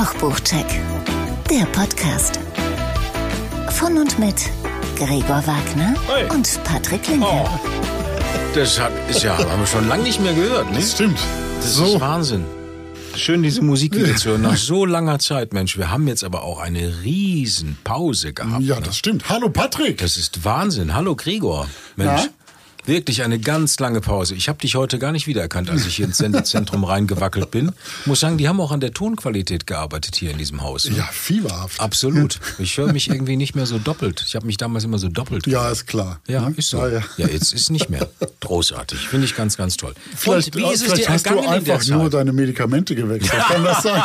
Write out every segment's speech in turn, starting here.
Kochbuchcheck, der Podcast. Von und mit Gregor Wagner Hey. und Patrick Linke. Oh, das hat, ist ja, haben wir schon lange nicht mehr gehört, ne? Das stimmt. Das so. ist Wahnsinn. Schön, diese Musik wieder zu hören. Nach so langer Zeit, Mensch. Wir haben jetzt aber auch eine riesen Pause gehabt. Ja, ne? das stimmt. Hallo Patrick. Das ist Wahnsinn. Hallo Gregor. Mensch. Na? Wirklich eine ganz lange Pause. Ich habe dich heute gar nicht wiedererkannt, als ich hier ins Sendezentrum reingewackelt bin. Muss sagen, die haben auch an der Tonqualität gearbeitet hier in diesem Haus. ne? ja, fieberhaft. Absolut. Ich höre mich irgendwie nicht mehr so doppelt. Ich habe mich damals immer so doppelt Ja, ist klar. Ja, Ne? ist so. Ja, Ja, ja. jetzt ist nicht mehr. Großartig. Finde ich ganz, ganz toll. Vielleicht, Und wie ist es dir hast du einfach nur deine Medikamente gewechselt. Kann das sein?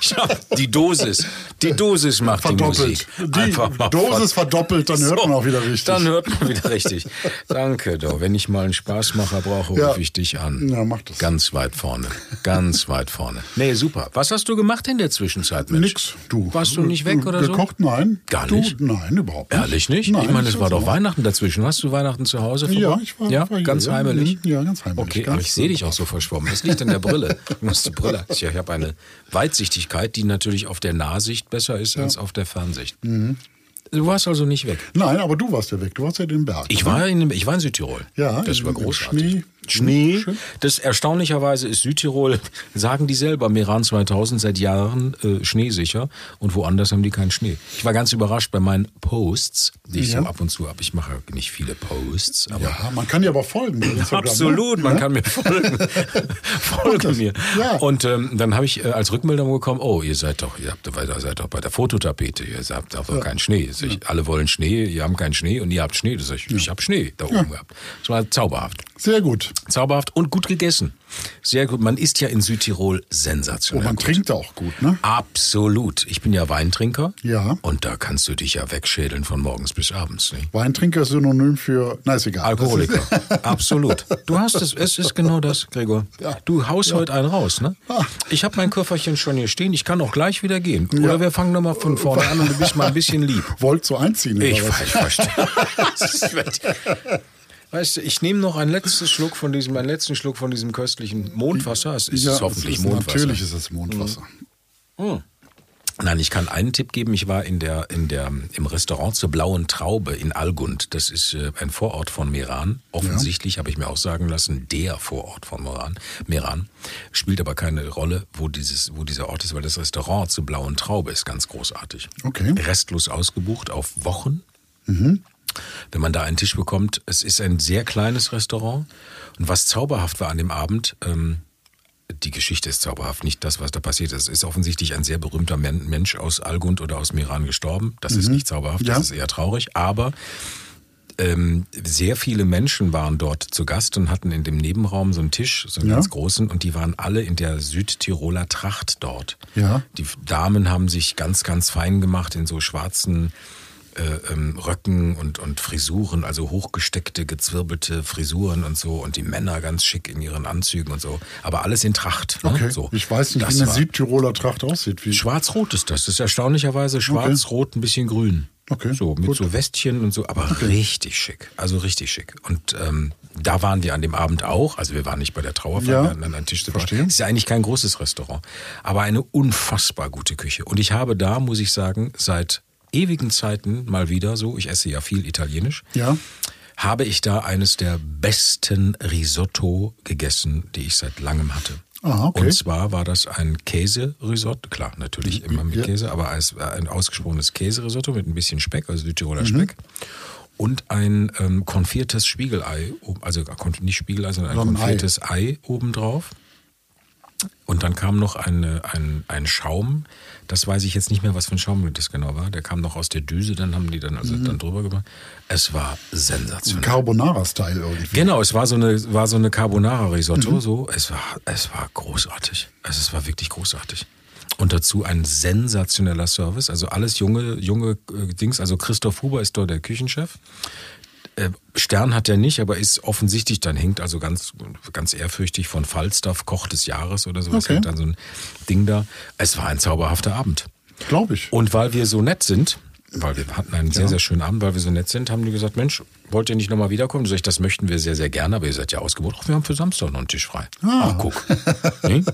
Ich die Dosis. Die Dosis macht die Verdoppelt. Musik. Die Dosis ver- verdoppelt, dann hört So, man auch wieder richtig. Dann hört man wieder richtig. Danke, doch. Wenn ich mal einen Spaßmacher brauche, Ja. rufe ich dich an. Ja, mach das. Ganz weit vorne. Ganz weit vorne. Nee, super. Was hast du gemacht in der Zwischenzeit, Mensch? Nix. Du. Warst du nicht weg oder so? Gekocht? Nein. Gar du? nicht? Nein, überhaupt nicht. Ehrlich nicht? Nein, ich meine, es war doch Weihnachten dazwischen. Warst du Weihnachten zu Hause? Ja, vorbei? ich war- Ja, war ganz ja. heimelig? Ja, ganz heimelig, Okay, ganz aber ich sehe dich auch so verschwommen. Das liegt an der Brille. Du musst die Brille. Ich habe eine Weitsichtigkeit, die natürlich auf der Nahsicht besser ist als auf der Fernsicht. Mhm. Du warst also nicht weg. Nein, aber du warst ja weg. Du warst ja in den Berg. Ich war in, ich war in Südtirol. Ja, das war großartig. Schnee. Schnee. Schön. Das erstaunlicherweise ist Südtirol, sagen die selber, Meran 2000 seit Jahren äh, schneesicher und woanders haben die keinen Schnee. Ich war ganz überrascht bei meinen Posts, die ich Ja. so ab und zu habe. Ich mache nicht viele Posts, aber Ja, man kann dir aber folgen. Instagram, ne? Absolut, man Ja? kann mir folgen. Folge mir. Ja. Und ähm, dann habe ich äh, als Rückmeldung bekommen, oh, ihr seid doch, ihr habt, ihr seid doch bei der Fototapete, ihr habt doch keinen Schnee. Sag ich, Alle wollen Schnee, ihr habt keinen Schnee und ihr habt Schnee. Das sag ich, ich habe Schnee da oben gehabt. Das war zauberhaft. Sehr gut. Zauberhaft und gut gegessen. Sehr gut. Man isst ja in Südtirol Und sensationell. man gut. trinkt auch gut, ne? Absolut. Ich bin ja Weintrinker. Ja. Und da kannst du dich ja wegschädeln von morgens bis abends. Ne? Weintrinker ist synonym für, na ist egal. Alkoholiker. Ist- Absolut. Du hast es, es ist genau das, Gregor. Ja. Du haust heute einen raus, ne? Ah. Ich habe mein Köfferchen schon hier stehen, ich kann auch gleich wieder gehen. Oder wir fangen nochmal von vorne an und du bist mal ein bisschen lieb. Wollt so einziehen, Ich, ich verstehe. Weißt du, ich nehme noch einen letzten Schluck von diesem, einen letzten Schluck von diesem köstlichen Mondwasser. Es ist Ja, hoffentlich es ist, Mondwasser. Natürlich ist es Mondwasser. Nein, ich kann einen Tipp geben. Ich war in der, in der, im Restaurant zur Blauen Traube in Algund. Das ist äh, ein Vorort von Meran. Offensichtlich habe ich mir auch sagen lassen, der Vorort von Meran. Meran spielt aber keine Rolle, wo dieses, wo dieser Ort ist, weil das Restaurant zur Blauen Traube ist ganz großartig. Okay. Restlos ausgebucht auf Wochen. Wenn man da einen Tisch bekommt, es ist ein sehr kleines Restaurant. Und was zauberhaft war an dem Abend, ähm, die Geschichte ist zauberhaft, nicht das, was da passiert ist. Es ist offensichtlich ein sehr berühmter Men- Mensch aus Algund oder aus Meran gestorben. Das ist nicht zauberhaft, Ja. das ist eher traurig. Aber ähm, sehr viele Menschen waren dort zu Gast und hatten in dem Nebenraum so einen Tisch, so einen Ja. ganz großen, und die waren alle in der Südtiroler Tracht dort. Ja. Die Damen haben sich ganz, ganz fein gemacht in so schwarzen äh, ähm, Röcken und, und Frisuren, also hochgesteckte, gezwirbelte Frisuren und so. Und die Männer ganz schick in ihren Anzügen und so. Aber alles in Tracht. Ne? Okay. So. Ich weiß nicht, Das wie eine Südtiroler Tracht aussieht. Schwarz-Rot ist das. Das ist erstaunlicherweise schwarz-rot, ein bisschen grün. Okay, So, mit gut. so Westchen und so, aber richtig schick. Also richtig schick. Und ähm, da waren wir an dem Abend auch. Also wir waren nicht bei der Trauerfeier, Ja, an einen Tisch separat. verstehe. Ist ja eigentlich kein großes Restaurant, aber eine unfassbar gute Küche. Und ich habe da, muss ich sagen, seit ewigen Zeiten mal wieder so, ich esse ja viel Italienisch, Ja. habe ich da eines der besten Risotto gegessen, die ich seit langem hatte. Ah, okay. Und zwar war das ein Käserisotto, klar, natürlich immer mit Ja. Käse, aber ein ausgesprochenes Käserisotto mit ein bisschen Speck, also Mhm. Südtiroler Speck. Und ein ähm, konfiertes Spiegelei, also nicht Spiegelei, sondern ein Ei. konfiertes Ei obendrauf. Und dann kam noch eine, ein, ein Schaum, das weiß ich jetzt nicht mehr, was für ein Schaum das genau war. Der kam noch aus der Düse, dann haben die dann also Mhm. dann drüber gemacht. Es war sensationell. Carbonara-Style irgendwie. Genau, es war so eine, war so eine Carbonara-Risotto, Mhm. so. Es war, es war großartig. Also es war wirklich großartig. Und dazu ein sensationeller Service. Also alles junge, junge äh, Dings. Also Christoph Huber ist dort der Küchenchef. Äh, Stern hat er nicht, aber ist offensichtlich dann hängt also ganz, ganz ehrfürchtig von Falstaff, Koch des Jahres oder sowas, Okay. hängt dann so ein Ding da. Es war ein zauberhafter Abend. Glaube ich. Und weil wir so nett sind, weil wir hatten einen sehr, sehr schönen Abend, weil wir so nett sind, haben die gesagt, Mensch, wollt ihr nicht nochmal wiederkommen? Sag ich, das möchten wir sehr, sehr gerne, aber ihr seid ja ausgebucht. Ach, wir haben für Samstag noch einen Tisch frei. Ach, guck. Hm?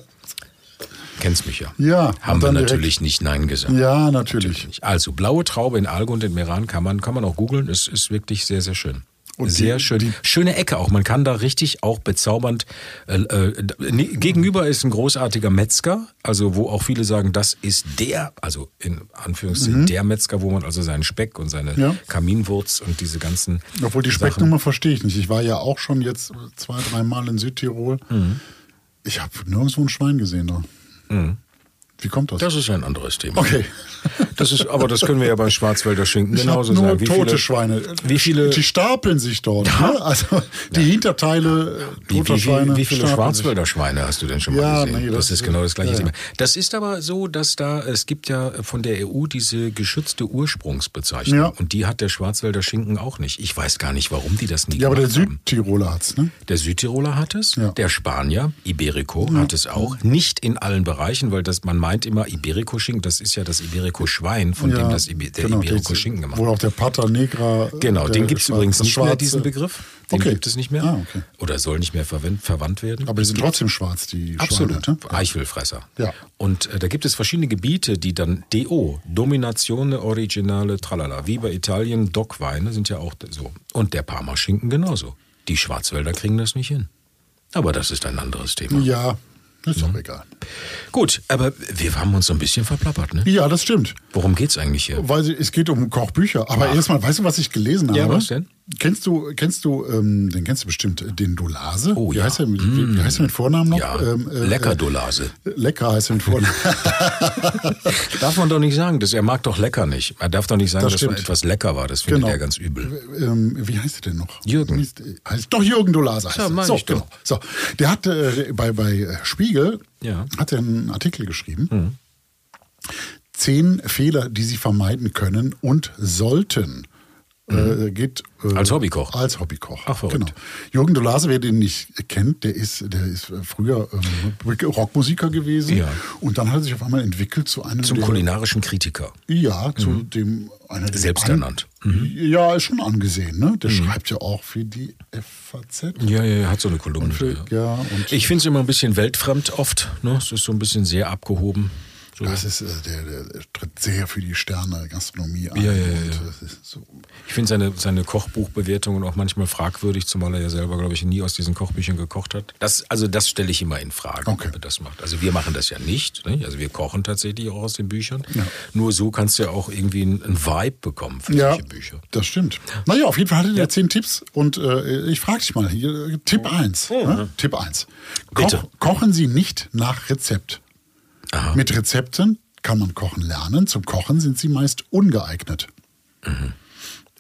Kennst mich ja. Ja, Haben und wir natürlich nicht Nein gesagt. Ja, natürlich. Nicht. Also, blaue Traube in Algund in Meran kann man, kann man auch googeln. Es ist wirklich sehr, sehr schön. Und sehr die- schön. die- Schöne Ecke auch. Man kann da richtig auch bezaubernd. Äh, äh, gegenüber ist ein großartiger Metzger, also wo auch viele sagen, das ist der, also in Anführungszeichen der Metzger, wo man also seinen Speck und seine Mhm. Ja. Kaminwurz und diese ganzen. Obwohl die Sachen- Specknummer verstehe ich nicht. Ich war ja auch schon jetzt zwei, dreimal in Südtirol. Mhm. Ich habe nirgendwo ein Schwein gesehen da. Mm. Wie kommt das? Das ist ein anderes Thema. okay. Das ist, aber das können wir ja beim Schwarzwälder Schinken Ich genauso nur sagen. Wie tote viele, Schweine. Wie viele, Die stapeln sich dort. Ne? Also die Hinterteile äh, wie, toter wie, Schweine. wie, wie viele Schwarzwälder Schweine hast du denn schon mal Ja, gesehen? nee, das, das ist genau das gleiche ja, ja. Thema. Das ist aber so, dass da, es gibt ja von der EU diese geschützte Ursprungsbezeichnung. Ja. Und die hat der Schwarzwälder Schinken auch nicht. Ich weiß gar nicht, warum die das nie sich. Ja, aber der haben. Südtiroler hat's, ne? Der Südtiroler hat es, Ja. der Spanier, Iberico, hat es auch. Nicht in allen Bereichen, weil das, man meint immer, Iberico-Schinken, das ist ja das Iberico-Schwein, von dem das Ibe, der genau, Iberico-Schinken gemacht wird. auch der Pata Negra. Genau, den gibt es übrigens nicht mehr, Schwarze- diesen Begriff. Den Okay. gibt es nicht mehr. Ah, okay. Oder soll nicht mehr verwend, verwandt werden. Aber die sind trotzdem schwarz, die Absolut. Schweine. Ne? Eichelfresser. Ja. Und äh, da gibt es verschiedene Gebiete, die dann DO, Dominazione Originale Tralala, wie bei Italien, Dockweine sind ja auch so. Und der Parmaschinken genauso. Die Schwarzwälder kriegen das nicht hin. Aber das ist ein anderes Thema. Ja, ist Mhm. doch egal. Gut, aber wir haben uns so ein bisschen verplappert, ne? Ja, das stimmt. Worum geht's eigentlich hier? Weil es geht um Kochbücher. Aber erstmal, weißt du, was ich gelesen Ja, habe? was denn? Kennst du, kennst du, ähm, den kennst du bestimmt, äh, den Dolase? Oh, wie ja. Heißt er, mit- wie, wie heißt er mit Vornamen noch? Ja, Ähm, äh. Äh, lecker heißt er mit Vornamen. Darf man doch nicht sagen, das, er mag doch lecker nicht. Er darf doch nicht sagen, Das dass stimmt. etwas lecker war. Das findet Genau. er ganz übel. ähm, wie heißt er denn noch? Jürgen. Heißt, heißt, doch, Jürgen Dolase heißt Ja, er. So, ich genau. So, der hat äh, bei, bei äh, Spiegel Ja. Mhm. hat er einen Artikel geschrieben. Zehn Fehler, die Sie vermeiden können und sollten. Äh, geht, äh, Mhm. Als Hobbykoch. Als Hobbykoch. Ach, verrückt. Genau. Jürgen Dolase, wer den nicht kennt, der ist, der ist früher ähm, Rockmusiker gewesen. Ja. Und dann hat er sich auf einmal entwickelt zu einem Zum der, kulinarischen Kritiker. ja, zu dem einer der Selbst an- ernannt. Ja, ist schon angesehen, ne? Der schreibt ja auch für die FAZ. Ja, ja, er hat so eine Kolumne. Für, ja. ja, Ich finde es immer ein bisschen weltfremd oft. Ne? Es ist so ein bisschen sehr abgehoben. Das ist, äh, der, der, tritt sehr für die Sterne Gastronomie ein. Ja, ja, ja, ja. so, Ich finde seine, seine Kochbuchbewertungen auch manchmal fragwürdig, zumal er ja selber, glaube ich, nie aus diesen Kochbüchern gekocht hat. Das, also das stelle ich immer in Frage, Okay. ob er das macht. Also wir machen das ja nicht. Ne? Also wir kochen tatsächlich auch aus den Büchern. Nur so kannst du ja auch irgendwie einen, Vibe bekommen für ja, solche Bücher. das stimmt. Naja, auf jeden Fall hatte der zehn Tipps und äh, ich frage dich mal hier, äh, Tipp 1. Ne? Tipp 1. Bitte. Koch, kochen Sie nicht nach Rezept. Aha. Mit Rezepten kann man kochen lernen. Zum Kochen sind sie meist ungeeignet.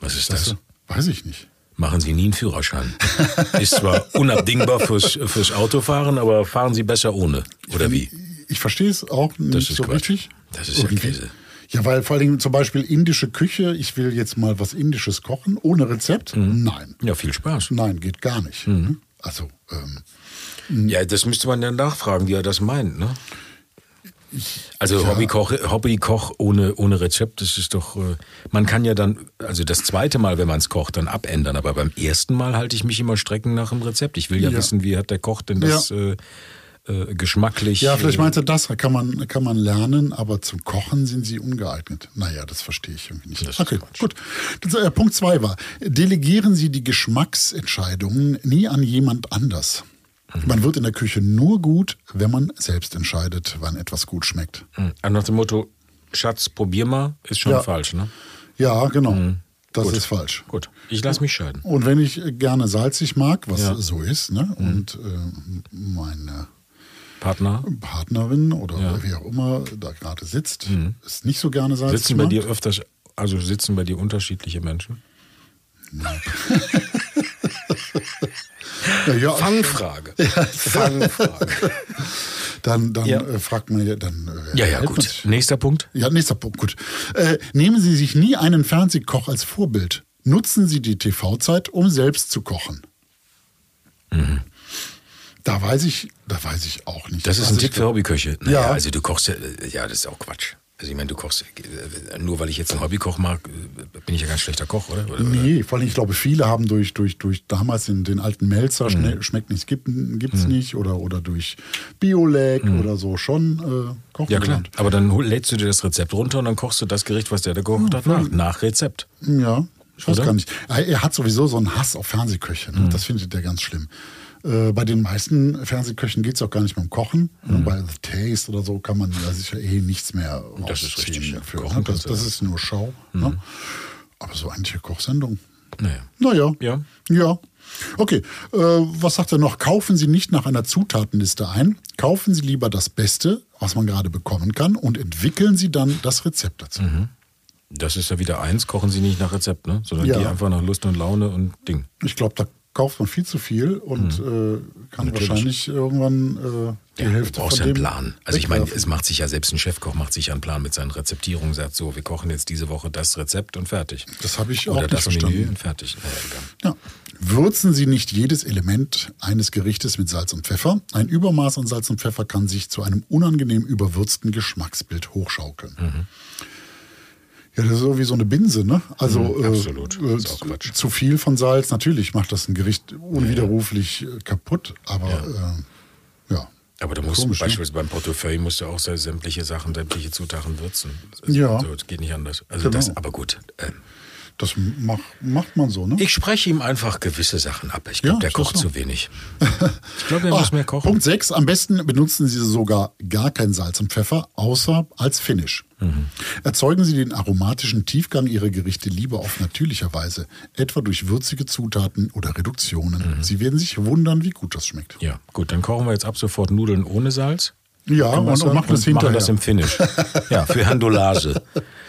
Was ist das? Weiß ich nicht. Machen Sie nie einen Führerschein. Ist zwar unabdingbar fürs, fürs Autofahren, aber fahren Sie besser ohne. Oder wie? Ich verstehe es auch nicht ist so Quatsch. richtig. Das ist ja Irgendwie. Käse. Ja, weil vor allem zum Beispiel indische Küche, ich will jetzt mal was Indisches kochen, ohne Rezept. Mhm. Nein. Ja, viel Spaß. Nein, geht gar nicht. Mhm. Also, ähm, Ja, das müsste man dann nachfragen, wie er das meint, ne? Also Hobbykoch, Hobbykoch ohne, ohne Rezept, das ist doch, äh, man kann ja dann, also das zweite Mal, wenn man es kocht, dann abändern, aber beim ersten Mal halte ich mich immer strecken nach dem Rezept. Ich will ja, Ja. wissen, wie hat der Koch denn das äh, äh, geschmacklich. ja, vielleicht äh, meinte das, kann man, kann man lernen, aber zum Kochen sind sie ungeeignet. Naja, das verstehe ich irgendwie nicht. Das okay, gut. Das, äh, Punkt zwei war, delegieren Sie die Geschmacksentscheidungen nie an jemand anders. Mhm. Man wird in der Küche nur gut, wenn man selbst entscheidet, wann etwas gut schmeckt. äh, nach dem Motto, Schatz, probier mal, ist schon Ja. falsch, ne? Ja, genau. Das Mhm. Gut. ist falsch. Gut, ich lasse mich scheiden. Und wenn ich gerne salzig mag, was Ja. Mhm. so ist, ne? und äh, meine Partner, Partnerin oder Ja. Mhm. wer auch immer da gerade sitzt, ist nicht so gerne salzig sitzen bei mag. dir öfters, also sitzen bei dir unterschiedliche Menschen? Ja, ja, Fangfrage. Fangfrage. Dann, dann Ja. äh, fragt man ja, dann. Äh, Ja, ja, gut. sich. Nächster Punkt. Ja, nächster Punkt, gut. Äh, nehmen Sie sich nie einen Fernsehkoch als Vorbild. Nutzen Sie die TV-Zeit, um selbst zu kochen. Da weiß ich, da weiß ich auch nicht. Das ist Also ein ich Tipp für Hobbyköche. Naja, Ja. also du kochst ja, ja, das ist auch Quatsch. Also ich meine, du kochst, äh, nur weil ich jetzt einen Hobbykoch mag, äh, bin ich ja kein schlechter Koch, oder? oder nee, vor allem, ich glaube, viele haben durch, durch, durch damals in den alten Melzer, mhm. schmeckt nichts, gibt es mhm. nicht, oder, oder durch Biolag mhm. oder so schon äh, kochen Ja klar, aber dann lädst du dir das Rezept runter und dann kochst du das Gericht, was der da gekocht hat, nach, nach Rezept. Ja, ich weiß oder? gar nicht. Er hat sowieso so einen Hass auf Fernsehköche, ne? Mhm. das findet er ganz schlimm. Äh, bei den meisten Fernsehköchen geht es auch gar nicht mehr um Kochen. Mhm. Bei The Taste oder so kann man da sicher eh nichts mehr Das ist richtig. Für, Kochen, das, das ist nur Show. Mhm. Ne? Aber so eine Kochsendung. Naja. Naja. Ja. Ja. Okay, äh, was sagt er noch? Kaufen Sie nicht nach einer Zutatenliste ein. Kaufen Sie lieber das Beste, was man gerade bekommen kann, und entwickeln Sie dann das Rezept dazu. Mhm. Das ist ja wieder eins, kochen Sie nicht nach Rezept, ne? sondern ja. die einfach nach Lust und Laune und Ding. Ich glaube, da kauft man viel zu viel und mhm. äh, kann Natürlich. wahrscheinlich irgendwann äh, die ja, Hälfte du brauchst ja einen Plan. Also ich meine, es macht sich ja selbst ein Chefkoch macht sich ja einen Plan mit seinen Rezeptierungen, sagt so, wir kochen jetzt diese Woche das Rezept und fertig. Das habe ich Oder auch nicht das verstanden. Menü und fertig. Ja, ja. Würzen Sie nicht jedes Element eines Gerichtes mit Salz und Pfeffer. Ein Übermaß an Salz und Pfeffer kann sich zu einem unangenehm überwürzten Geschmacksbild hochschaukeln. Mhm. Ja, das ist so wie so eine Binse, ne? Also mhm, absolut. Äh, zu, zu viel von Salz, natürlich macht das ein Gericht unwiderruflich ja. Äh, kaputt, aber ja. Äh, ja. Aber du musst Komisch, ne? beispielsweise ne? beim Portefeuille musst du auch sämtliche Sachen, sämtliche Zutaten würzen. Das, ja. Also, geht nicht anders. Also genau. das, aber gut. Äh, das mach, macht man so, ne? Ich spreche ihm einfach gewisse Sachen ab. Ich glaube, ja, der kocht zu wenig. Ich glaube, er ah, muss mehr kochen. Punkt 6. Am besten benutzen Sie sogar gar kein Salz und Pfeffer, außer als Finish. Mhm. Erzeugen Sie den aromatischen Tiefgang Ihrer Gerichte lieber auf natürlicher Weise, etwa durch würzige Zutaten oder Reduktionen. Mhm. Sie werden sich wundern, wie gut das schmeckt. Ja, gut, dann kochen wir jetzt ab sofort Nudeln ohne Salz. Ja, und, und machen das hinterher. Machen das im Finish. ja, für Herrn Dolage.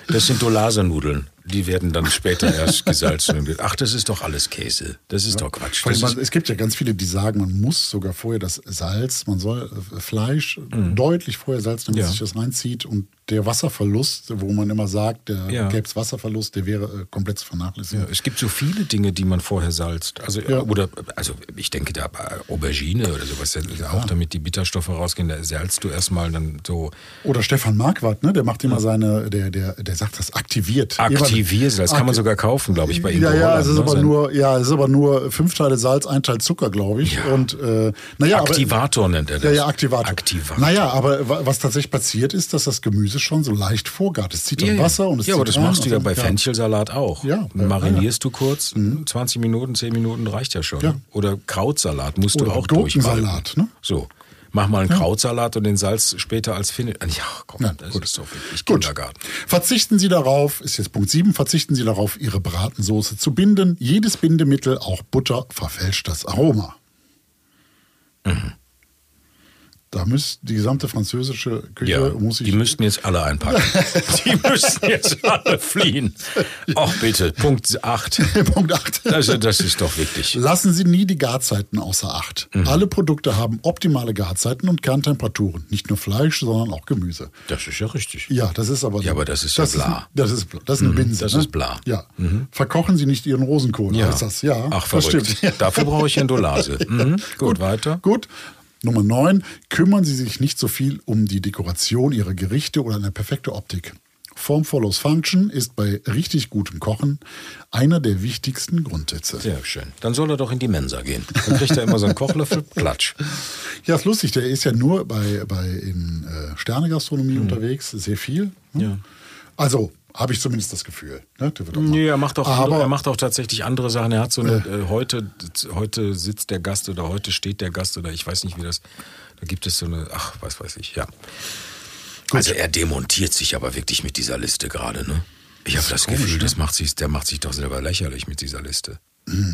Das sind Dolaser-Nudeln die werden dann später erst gesalzen. Ach, das ist doch alles Käse. Das ist ja. doch Quatsch. Man, es gibt ja ganz viele, die sagen, man muss sogar vorher das Salz, man soll äh, Fleisch mhm. deutlich vorher salzen, damit ja. sich das reinzieht. Und der Wasserverlust, wo man immer sagt, der ja. gäbe es Wasserverlust, der wäre äh, komplett zu vernachlässigen. Ja, es gibt so viele Dinge, die man vorher salzt. Also, ja. oder, also ich denke da Aubergine oder sowas, auch damit die Bitterstoffe rausgehen, da salzt du erstmal dann so. Oder Stefan Marquardt, ne? der macht immer seine, der, der, der sagt das aktiviert. Aktiviert, das kann man sogar kaufen, glaube ich, bei ihm. Ja, ja, es ist, ne? aber nur, ja, es ist aber nur fünf Teile Salz, ein Teil Zucker, glaube ich. Und, äh, naja, Aktivator aber, nennt er das. Ja, ja, Aktivator. Aktivator. Naja, aber was tatsächlich passiert ist, dass das Gemüse schon so leicht vorgart. Es zieht dann Wasser und es Ja, aber das machst du ja bei ja. Fenchelsalat auch. Ja. Marinierst du kurz, mhm. 20 Minuten, 10 Minuten reicht ja schon. Ja. Oder Krautsalat musst Oder du auch Gurkensalat, ne? So. Mach mal einen ja. Krautsalat und den Salz später als Finish. Ja, komm, ja, das gut. ist doch wirklich Kindergarten. Verzichten Sie darauf, ist jetzt Punkt 7, verzichten Sie darauf, Ihre Bratensoße zu binden. Jedes Bindemittel, auch Butter, verfälscht das Aroma. Mhm. Da müsste die gesamte französische Küche ja, muss ich. Die müssten jetzt alle einpacken. die müssten jetzt alle fliehen. Ach bitte, Punkt 8. Punkt 8. Also, das ist doch wichtig. Lassen Sie nie die Garzeiten außer Acht. Mhm. Alle Produkte haben optimale Garzeiten und Kerntemperaturen. Nicht nur Fleisch, sondern auch Gemüse. Das ist ja richtig. Ja, das ist aber. Ja, aber das ist das ja bla. Ist, das ist Das ist eine mhm, Binse. Das ne? ist bla. Ja. Mhm. Verkochen Sie nicht Ihren Rosenkohl. Ja. Heißt das. Ja. Ach, verrückt. Dafür brauche ich Endolase. Mhm. Gut, Gut, weiter. Gut. Nummer 9. Kümmern Sie sich nicht so viel um die Dekoration Ihrer Gerichte oder eine perfekte Optik. Form follows Function ist bei richtig gutem Kochen einer der wichtigsten Grundsätze. Sehr schön. Dann soll er doch in die Mensa gehen. Dann kriegt er immer so einen Kochlöffel, Klatsch. Ja, ist lustig. Der ist ja nur bei, bei in äh, Sternegastronomie mhm. unterwegs, sehr viel. Hm? Ja. Also habe ich zumindest das Gefühl. Ne? Nee, er macht, auch Aber, er macht auch tatsächlich andere Sachen. Er hat so eine, äh, heute, heute sitzt der Gast oder heute steht der Gast oder ich weiß nicht, wie das. Da gibt es so eine, ach, was weiß ich, ja. Gut. Also er demontiert sich aber wirklich mit dieser Liste gerade, ne? Ich habe das, das Gefühl, komisch, das ne? macht sich, der macht sich doch selber lächerlich mit dieser Liste.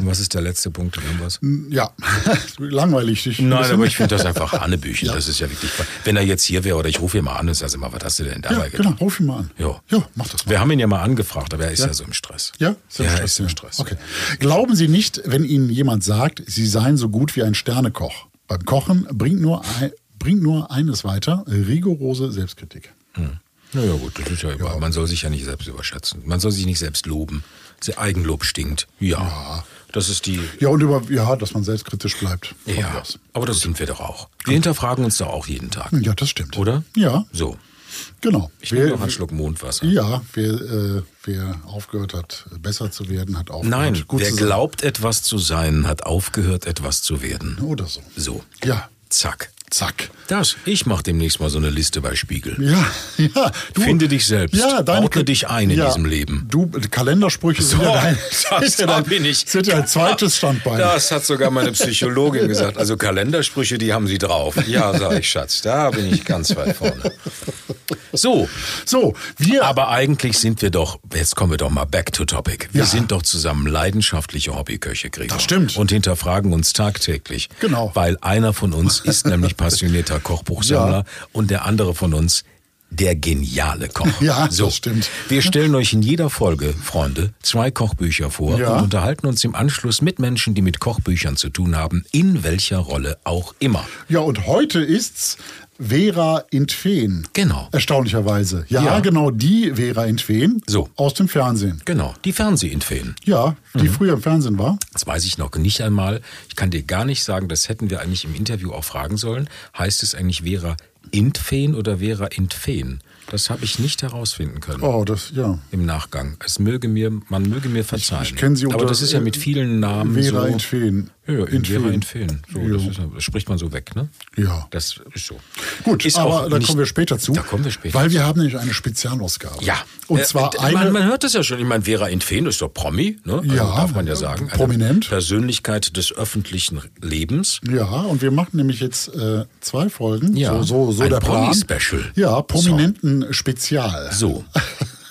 Was ist der letzte Punkt? Irgendwas? Ja, langweilig. Ich Nein, aber ich finde das einfach Hanebüchen. ja. Das ist ja wirklich. Wenn er jetzt hier wäre oder ich rufe ihn mal an und sage mal, was hast du denn dabei ja, getan? Genau, ruf ihn mal an. Ja, ja mach das mal. Wir haben ihn ja mal angefragt, aber er ist ja, ja so im Stress. Ja, ist ja, Stress, ist im Stress. Okay. Glauben Sie nicht, wenn Ihnen jemand sagt, Sie seien so gut wie ein Sternekoch. Beim Kochen bringt nur, ein, bringt nur eines weiter: rigorose Selbstkritik. Hm. Naja, gut, das ist ja, ja. Man soll sich ja nicht selbst überschätzen. Man soll sich nicht selbst loben. Eigenlob stinkt. Ja. ja. Das ist die. Ja, und über, ja, dass man selbstkritisch bleibt. Ja. Aber das sind wir doch auch. Wir hinterfragen uns doch auch jeden Tag. Ja, das stimmt. Oder? Ja. So. Genau. Ich nehme noch einen Schluck Mondwasser. Ja, wer, äh, wer aufgehört hat, besser zu werden, hat aufgehört. Nein, gut wer zu sein. glaubt, etwas zu sein, hat aufgehört, etwas zu werden. Oder so. So, Ja, zack. Zack. Das, ich mache demnächst mal so eine Liste bei Spiegel. Ja, ja. Du, Finde dich selbst. Ordne dich ein in diesem Leben. Du, Kalendersprüche sind So, ja dein, das sind ja da dein, bin ich. sind ja ein zweites Standbein. Das hat sogar meine Psychologin gesagt. Also Kalendersprüche, die haben sie drauf. Ja, sag ich, Schatz, da bin ich ganz weit vorne. So, So, wir, aber eigentlich sind wir doch, jetzt kommen wir doch mal back to topic. Wir Ja. sind doch zusammen leidenschaftliche Hobbyköche, Gregor. Das stimmt. Und hinterfragen uns tagtäglich. Genau. Weil einer von uns ist nämlich passionierter Kochbuchsammler Ja. und der andere von uns der geniale Koch. Ja, so. das stimmt. Wir stellen euch in jeder Folge, Freunde, zwei Kochbücher vor Ja. und unterhalten uns im Anschluss mit Menschen, die mit Kochbüchern zu tun haben, in welcher Rolle auch immer. ja, und heute ist's Vera Intven. Genau. Erstaunlicherweise. Ja, Ja. genau, die Vera Intven. So. Aus dem Fernsehen. Genau, die Fernsehinfeen. Ja, die Mhm. früher im Fernsehen war. Das weiß ich noch nicht einmal. Ich kann dir gar nicht sagen, das hätten wir eigentlich im Interview auch fragen sollen. Heißt es eigentlich Vera Intfeen oder Vera Intfeen? Das habe ich nicht herausfinden können. Oh, das, ja. Im Nachgang. Es möge mir, man möge mir verzeihen. Ich kenne sie unter Aber das ist ja mit vielen Namen Vera so. Intfen. Ja, ja, in Vera Intfen. Intfeen. So, Ja. das, ist, das spricht man so weg, ne? Ja. Das ist so. Gut, ist aber da nicht- kommen wir später zu. Da kommen wir später Weil wir haben nämlich eine Spezialausgabe. Ja. Und Äh, zwar eine. Man, hört das ja schon. Ich meine, Vera Intfeen ist doch Promi, ne? Also Ja, darf man ja sagen. Eine prominent. Persönlichkeit des öffentlichen Lebens. Ja, und wir machen nämlich jetzt äh, zwei Folgen. Ja, so, so, so ein der Plan. Promi-Special. Ja, Prominenten-Spezial. So.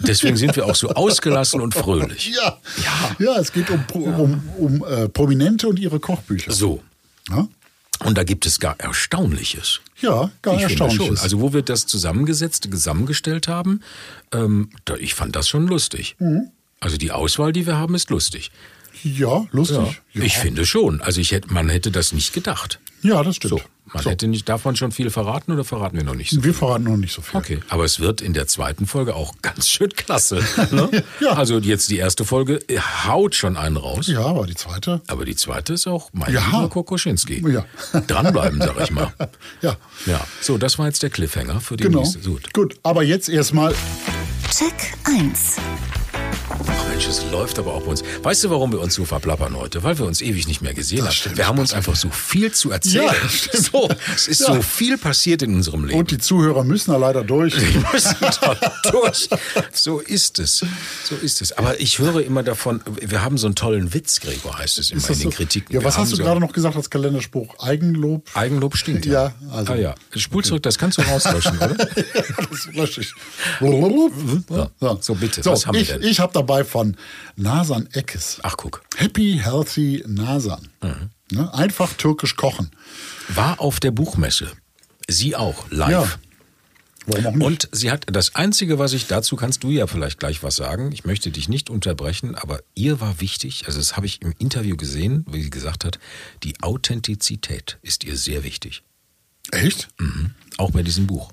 Deswegen sind wir auch so ausgelassen und fröhlich. Ja. ja, es geht um, Pro- um, um äh, Prominente und ihre Kochbücher. So. Ja, Und da gibt es gar Erstaunliches. ja gar ich finde erstaunlich. schon. Also wo wir das zusammengesetzt, zusammengestellt haben, ähm, da, ich fand das schon lustig. Mhm. Also die Auswahl, die wir haben, ist lustig. ja, lustig. Ja, Ich finde schon. Also ich hätte, man hätte das nicht gedacht. Ja, das stimmt. So. Man So. hätte nicht, darf man schon viel verraten oder verraten wir noch nicht so? Wir verraten noch nicht so viel. Okay, aber es wird in der zweiten Folge auch ganz schön klasse. Ne? Ja. Also jetzt die erste Folge äh, haut schon einen raus. Ja, aber die zweite. Aber die zweite ist auch mein Ja. lieber Kokoschinski. Ja. Dranbleiben, sag ich mal. Ja, Ja, so, das war jetzt der Cliffhanger für die genau. nächste. Gut. Gut, aber jetzt erstmal. Check 1. Ach Mensch, es läuft aber auch bei uns. Weißt du, warum wir uns so verplappern heute? Weil wir uns ewig nicht mehr gesehen haben. stimmt. Wir haben uns einfach so viel zu erzählen. Ja, so, es ist Ja. so viel passiert in unserem Leben. Und die Zuhörer müssen da leider durch. Wir müssen da durch. So ist es. So ist es. Aber ich höre immer davon, wir haben so einen tollen Witz, Gregor, heißt es immer in das den so? Kritiken. Ja, Wir was haben hast du so gerade noch gesagt als Kalenderspruch? Eigenlob? Eigenlob stinkt. Ja, also- ah, ja. Spul zurück, das kannst du rauslöschen, oder? das lösche ich. Ja. So, bitte, So, was haben wir ich, denn? Ich habe dabei von Nasan Eckes. Ach, guck. Happy Healthy Nasan. Mhm. Ne? Einfach türkisch kochen. War auf der Buchmesse. Sie auch, live. Ja. Warum auch nicht? Und sie hat das Einzige, was ich dazu kannst du ja vielleicht gleich was sagen. Ich möchte dich nicht unterbrechen, aber ihr war wichtig, also das habe ich im Interview gesehen, wie sie gesagt hat, die Authentizität ist ihr sehr wichtig. Echt? Mhm. Auch bei diesem Buch.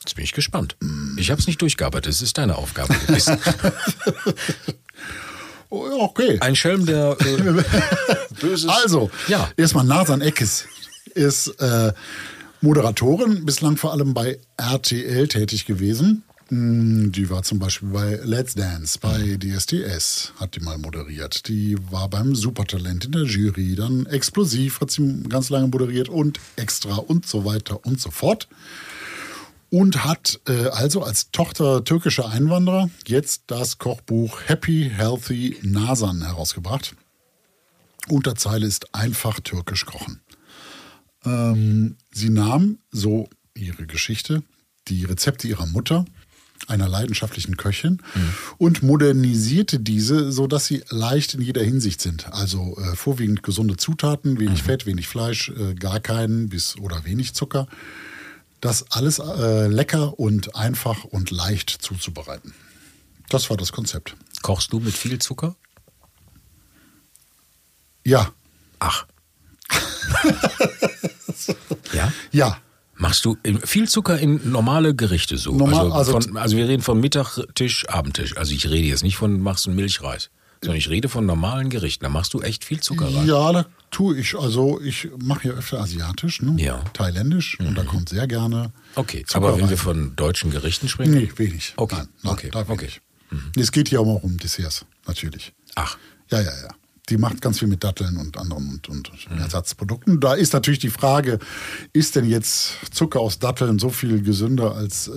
Jetzt bin ich gespannt. Ich habe es nicht durchgearbeitet, es ist deine Aufgabe gewesen. Oh, okay. Ein Schelm, der äh, böses. Also, ja. erstmal Nasan Eckes ist äh, Moderatorin, bislang vor allem bei RTL tätig gewesen. Mm, Die war zum Beispiel bei Let's Dance, bei DSDS hat die mal moderiert. Die war beim Supertalent in der Jury, dann Explosiv hat sie ganz lange moderiert und Extra und so weiter und so fort. Und hat äh, also als Tochter türkischer Einwanderer jetzt das Kochbuch Happy Healthy Nasan herausgebracht. Unterzeile ist einfach türkisch kochen. Ähm, sie nahm, so ihre Geschichte, die Rezepte ihrer Mutter, einer leidenschaftlichen Köchin, und modernisierte diese, so dass sie leicht in jeder Hinsicht sind. Also äh, vorwiegend gesunde Zutaten, wenig Fett, wenig Fleisch, äh, gar keinen bis oder wenig Zucker. Das alles äh, lecker und einfach und leicht zuzubereiten. Das war das Konzept. Kochst du mit viel Zucker? Ja, Ach. ja? ja, Machst du viel Zucker in normale Gerichte so? Normal- also, also- von, also wir reden von Mittagtisch, Abendtisch. Also ich rede jetzt nicht von machst du einen Milchreis, sondern ich rede von normalen Gerichten. Da machst du echt viel Zucker rein. Ja, da tue ich. Also ich mache ja öfter asiatisch, ne? Ja. thailändisch und da kommt sehr gerne. Okay, Zucker aber wenn rein. wir von deutschen Gerichten sprechen? Nee, wenig. Okay, Nein, nein okay, da okay. wenig. Nee, Es geht hier auch um Desserts, natürlich. Ach, Ja, ja, ja. Die macht ganz viel mit Datteln und anderen und, und Mhm. Ersatzprodukten. Da ist natürlich die Frage, ist denn jetzt Zucker aus Datteln so viel gesünder als äh,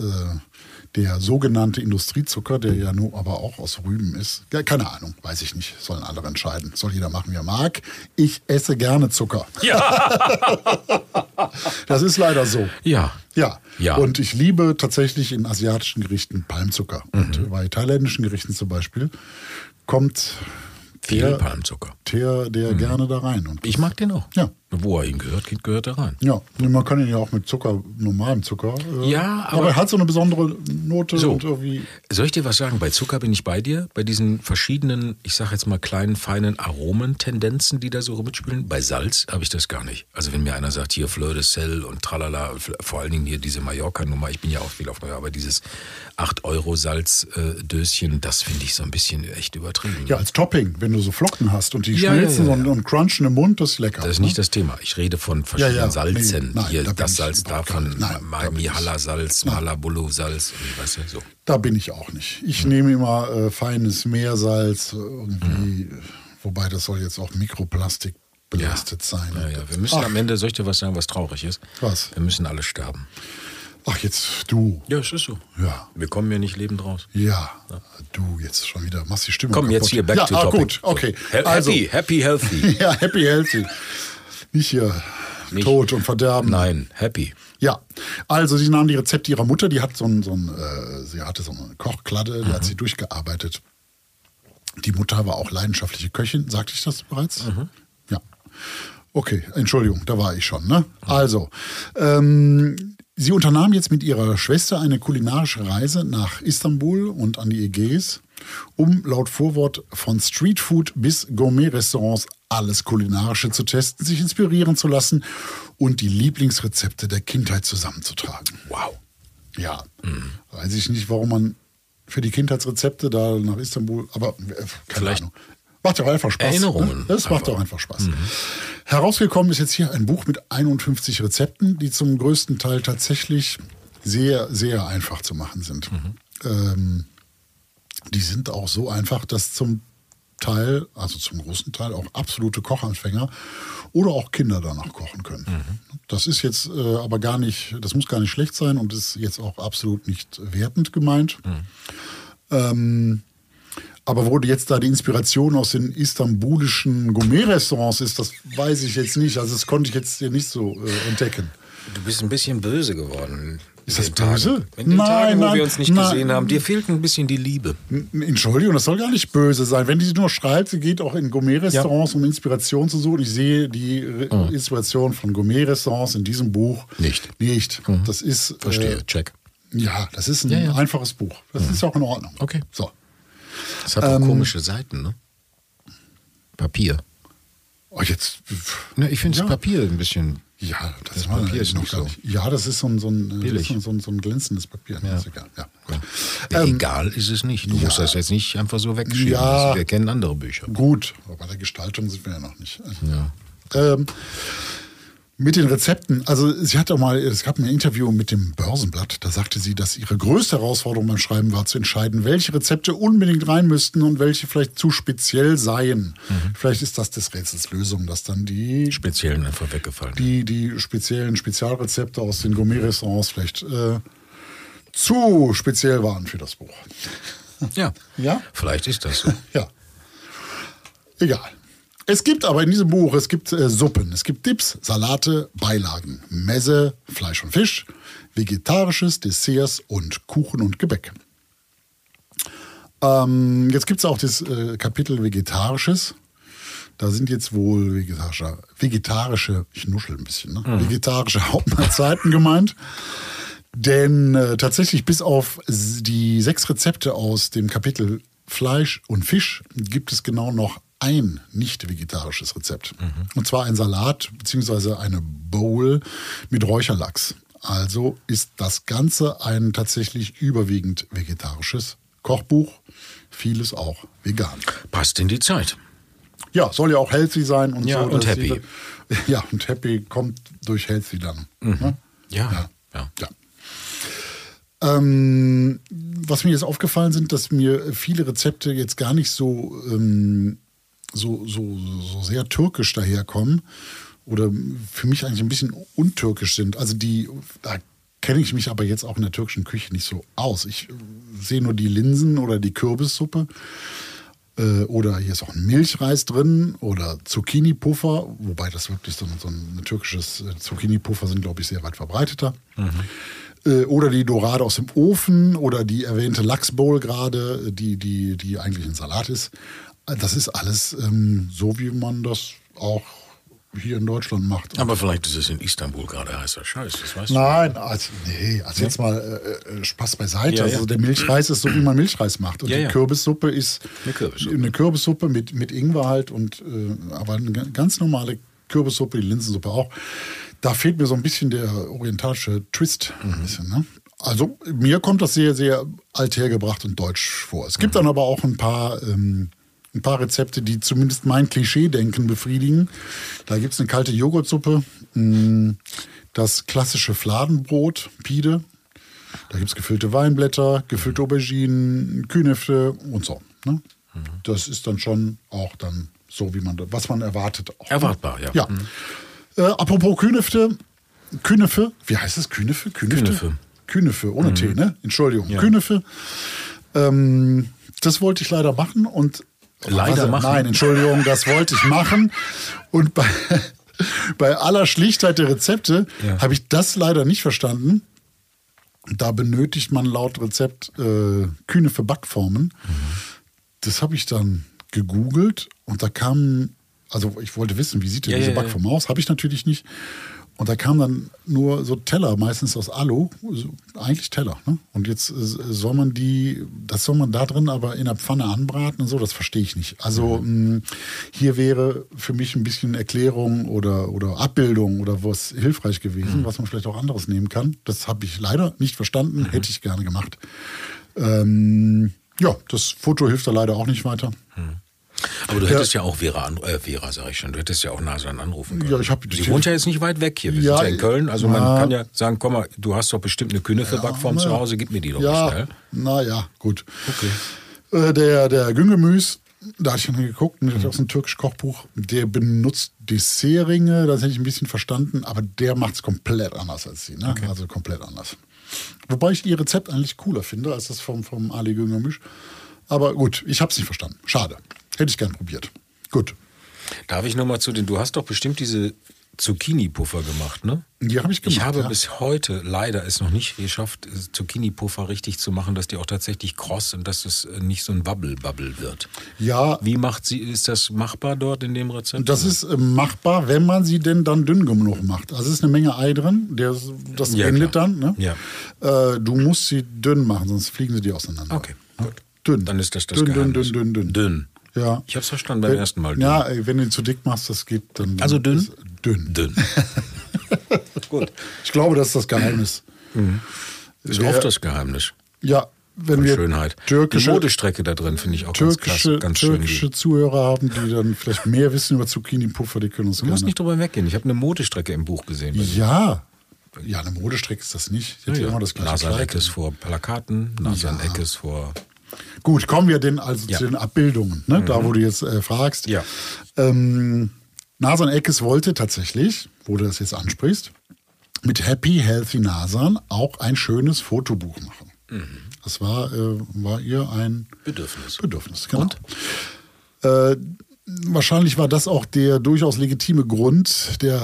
der sogenannte Industriezucker, der ja nur aber auch aus Rüben ist? Ja, keine Ahnung, weiß ich nicht. Sollen andere entscheiden. Soll jeder machen, wie er mag. Ich esse gerne Zucker. Ja. das ist leider so. ja. Ja. Ja. Und ich liebe tatsächlich in asiatischen Gerichten Palmzucker. Mhm. Und bei thailändischen Gerichten zum Beispiel kommt Viel der, Palmzucker. der, der gerne da rein. Und Ich mag den auch. Ja. Wo er ihn gehört, gehört er rein. ja, man kann ihn ja auch mit Zucker, normalem Zucker. Äh, Ja, aber- aber er hat so eine besondere Note So. und irgendwie. Soll ich dir was sagen? Bei Zucker bin ich bei dir. Bei diesen verschiedenen, ich sag jetzt mal kleinen, feinen Aromentendenzen, die da so mitspielen. Bei Salz habe ich das gar nicht. Also wenn mir einer sagt, hier Fleur de Sel und tralala, vor allen Dingen hier diese Mallorca-Nummer, ich bin ja auch viel auf Mallorca, aber dieses 8-Euro-Salzdöschen, das finde ich so ein bisschen echt übertrieben. Ja, als Topping, wenn du so Flocken hast und die Ja, schmelzen ja, und, ja. und crunchen im Mund, das ist lecker. Das ist ne? nicht das Thema. Ich rede von verschiedenen Ja, ja. Salzen. Nee, nein, Hier da das Salz davon, Mihala-Salz, Malabulu-Salz, weißt du, so. Da bin ich auch nicht. Ich nehme immer äh, feines Meersalz, äh, irgendwie, wobei das soll jetzt auch Mikroplastik belastet sein. Ja, ja. Wir müssen Ach, am Ende, soll ich dir was sagen, was traurig ist? Was? Wir müssen alle sterben. ach, jetzt du. Ja, es ist so. Ja. Wir kommen hier nicht lebend raus. Ja, du jetzt schon wieder machst die Stimme Komm, kaputt. jetzt hier back ja, to ah, topic. gut, okay. He- Also, Happy, happy, healthy. ja, happy healthy. Nicht hier Nicht- Tod und Verderben. Nein, happy. Ja, also sie nahm die Rezepte ihrer Mutter, die hat so ein, so ein äh, sie hatte so eine Kochkladde, die hat sie durchgearbeitet. Die Mutter war auch leidenschaftliche Köchin, sagte ich das bereits? Ja. Okay, Entschuldigung, da war ich schon. Ne? Also, ähm, sie unternahm jetzt mit ihrer Schwester eine kulinarische Reise nach Istanbul und an die Ägäis, um laut Vorwort von Streetfood bis Gourmet-Restaurants alles Kulinarische zu testen, sich inspirieren zu lassen und die Lieblingsrezepte der Kindheit zusammenzutragen. Wow. Ja, weiß ich nicht, warum man für die Kindheitsrezepte da nach Istanbul, aber äh, keine Vielleicht Ahnung. Macht doch einfach Spaß. Erinnerungen Ne? Das macht doch einfach Spaß. Herausgekommen ist jetzt hier ein Buch mit 51 Rezepten, die zum größten Teil tatsächlich sehr, sehr einfach zu machen sind. Ähm, die sind auch so einfach, dass zum Teil, also zum großen Teil auch absolute Kochanfänger oder auch Kinder danach kochen können. Das ist jetzt äh, aber gar nicht, das muss gar nicht schlecht sein und ist jetzt auch absolut nicht wertend gemeint. Ähm, aber wo jetzt da die Inspiration aus den istanbulischen Gourmet-Restaurants ist, das weiß ich jetzt nicht. Also das konnte ich jetzt hier nicht so äh, entdecken. Du bist ein bisschen böse geworden. Ist in das den böse? Tagen. In den Nein, Tagen, wo nein, wir uns nicht nein. gesehen haben. Dir fehlt ein bisschen die Liebe. Entschuldigung, das soll gar nicht böse sein. Wenn die nur schreibt, sie geht auch in Gourmet-Restaurants, um Inspiration zu suchen. Ich sehe die Re- Inspiration von Gourmet-Restaurants in diesem Buch Nicht. Nicht. Das ist Verstehe, Äh, check. ja, das ist ein Ja, ja. einfaches Buch. Das ist auch in Ordnung. Okay. So. Das hat auch Ähm, komische Seiten, ne? Papier. Oh, jetzt. Ne, ich finde Ja. das Papier ein bisschen. Ja, das, Das war Papier ist noch gar so. nicht. Ja, das ist so ein, so ein, Billig. so ein, so ein glänzendes Papier. Ist egal. Ja. Ja, Ähm, egal ist es nicht. Du ja. musst das jetzt nicht einfach so wegschieben. Ja. Also wir kennen andere Bücher. Gut, aber bei der Gestaltung sind wir ja noch nicht. Ja. Ähm, mit den Rezepten, also sie hat auch mal, es gab ein Interview mit dem Börsenblatt, da sagte sie, dass ihre größte Herausforderung beim Schreiben war zu entscheiden, welche Rezepte unbedingt rein müssten und welche vielleicht zu speziell seien. Vielleicht ist das des Rätsels Lösung, dass dann die, Speziellen einfach weggefallen. die, die speziellen Spezialrezepte aus den Gourmet-Restaurants vielleicht äh, zu speziell waren für das Buch. ja. Ja? Vielleicht ist das so. Ja. Egal. Es gibt aber in diesem Buch, es gibt äh, Suppen, es gibt Dips, Salate, Beilagen, Messe, Fleisch und Fisch, vegetarisches, Desserts und Kuchen und Gebäck. Ähm, jetzt gibt es auch das äh, Kapitel Vegetarisches. Da sind jetzt wohl vegetarische, vegetarische ich nuschel ein bisschen, ne? vegetarische Hauptmahlzeiten gemeint. Denn äh, tatsächlich bis auf die sechs Rezepte aus dem Kapitel Fleisch und Fisch gibt es genau noch ein nicht vegetarisches Rezept. Und zwar ein Salat bzw. eine Bowl mit Räucherlachs. Also ist das Ganze ein tatsächlich überwiegend vegetarisches Kochbuch. Vieles auch vegan. Passt in die Zeit. Ja, soll ja auch healthy sein und Ja, so. und happy. jeder- ja, und happy kommt durch healthy dann. Ne? Ja, Ja. ja. Ja. Ähm, was mir jetzt aufgefallen sind, dass mir viele Rezepte jetzt gar nicht so, ähm, so, so, so sehr türkisch daherkommen oder für mich eigentlich ein bisschen untürkisch sind. Also die, da kenne ich mich aber jetzt auch in der türkischen Küche nicht so aus. Ich äh, sehe nur die Linsen oder die Kürbissuppe. Äh, Oder hier ist auch ein Milchreis drin oder Zucchini-Puffer, wobei das wirklich so ein, so ein türkisches äh, Zucchini-Puffer sind, glaube ich, sehr weit verbreiteter. Äh, Oder die Dorade aus dem Ofen oder die erwähnte Lachsbowl gerade, die, die, die eigentlich ein Salat ist. Das ist alles ähm, so, wie man das auch hier in Deutschland macht. Aber vielleicht ist es in Istanbul gerade heißer Scheiß, das weißt du. Nein, also, nee, also jetzt mal äh, äh, Spaß beiseite. Ja, also ja. der Milchreis ist so, wie man Milchreis macht. Und Ja, die. Kürbissuppe ist Eine Kürbissuppe. eine Kürbissuppe mit, mit Ingwer halt und äh, aber eine ga- ganz normale Kürbissuppe, die Linsensuppe auch. Da fehlt mir so ein bisschen der orientalische Twist. Mhm. Ein bisschen, ne? Also mir kommt das sehr, sehr althergebracht und deutsch vor. Es Mhm. gibt dann aber auch ein paar, ähm, ein paar Rezepte, die zumindest mein Klischee-Denken befriedigen. Da gibt es eine kalte Joghurtsuppe, mh, das klassische Fladenbrot, Pide. Da gibt es gefüllte Weinblätter, gefüllte Auberginen, Kühnefte und so. Ne? Mhm. Das ist dann schon auch dann so, wie man, was man erwartet. Auch, ne? Erwartbar, ja. Ja. Mhm. Äh, apropos Kühnefte, Künefe, wie heißt es? Künefe? Kühnefte? Künefe. Künefe, ohne T, ne? Entschuldigung. Mhm. Ja. Künefe. Ähm, das wollte ich leider machen und Leider machen? Nein, Entschuldigung, das wollte ich machen. Und bei, bei aller Schlichtheit der Rezepte Ja. habe ich das leider nicht verstanden. Da benötigt man laut Rezept äh, kühne für Backformen. Das habe ich dann gegoogelt und da kam, also ich wollte wissen, wie sieht denn Ja, diese ja, ja. Backform aus? Habe ich natürlich nicht. Und da kam dann nur so Teller, meistens aus Alu, so, eigentlich Teller. Ne? Und jetzt äh, soll man die, das soll man da drin aber in der Pfanne anbraten und so, das verstehe ich nicht. Also mh, hier wäre für mich ein bisschen Erklärung oder, oder Abbildung oder was hilfreich gewesen, was man vielleicht auch anderes nehmen kann. Das habe ich leider nicht verstanden, hätte ich gerne gemacht. Ähm, ja, das Foto hilft da leider auch nicht weiter. Aber du hättest ja, auch Vera, an, äh, Vera sag ich schon, du hättest ja auch Nasan anrufen können. Ja, ich hab- Sie wohnt ja jetzt nicht weit weg hier, wir Ja, sind ja in Köln, also man na- kann ja sagen, komm mal, du hast doch bestimmt eine kühne für Backform na zu ja. Hause, gib mir die doch mal Ja, schnell. naja, gut. Okay. Äh, der, der Güngemüs, da hatte ich dann geguckt, der hat aus dem türkischen Kochbuch, der benutzt Dessertringe, das hätte ich ein bisschen verstanden, aber der macht es komplett anders als sie, ne? also komplett anders. Wobei ich ihr Rezept eigentlich cooler finde als das vom, vom Ali Güngemüs. Aber gut, ich habe es nicht verstanden. Schade. Hätte ich gern probiert. Gut. Darf ich nochmal zu den, du hast doch bestimmt diese Zucchini-Puffer gemacht, ne? Die habe ich gemacht. Ich habe ja. bis heute leider es noch nicht geschafft, äh, Zucchini-Puffer richtig zu machen, dass die auch tatsächlich kross und dass es äh, nicht so ein Wabbel-Babbel wird. ja, Wie macht sie, ist das machbar dort in dem Rezept? Das ist äh, machbar, wenn man sie denn dann dünn genug macht. Also es ist eine Menge Ei drin, der, das Ja, endet klar. dann. Ne? Ja. Äh, du musst sie dünn machen, sonst fliegen sie dir auseinander. Okay, gut. Dünn. Dann ist das das dünn, dünn, dünn, dünn, dünn. Dünn. Ja. Ich habe es verstanden beim Wenn- ersten Mal. Dünn. Ja, wenn du ihn zu dick machst, das geht dann. Also dünn? Dünn. Dünn. Gut. Ich glaube, das ist das Geheimnis. Das ist oft das Geheimnis. Ja, wenn wir Schönheit. türkische, die Modestrecke da drin finde ich auch ganz türkische, klasse, ganz schön. türkische Die- Zuhörer haben, die dann vielleicht mehr wissen über Zucchini-Puffer, die können uns Du musst nicht drüber weggehen. Ich habe eine Modestrecke im Buch gesehen. Ja. Ja, eine Modestrecke ist das nicht. Ich immer das gleiche Nasan. Eckes vor Plakaten, Nasan Eckes vor. Gut, kommen wir denn also Ja. zu den Abbildungen, ne? da wo du jetzt äh, fragst. Ja. Ähm, Nasan Eckes wollte tatsächlich, wo du das jetzt ansprichst, mit Happy Healthy Nasan auch ein schönes Fotobuch machen. Mhm. Das war, äh, war ihr ein Bedürfnis. Bedürfnis. Genau. Äh, wahrscheinlich war das auch der durchaus legitime Grund der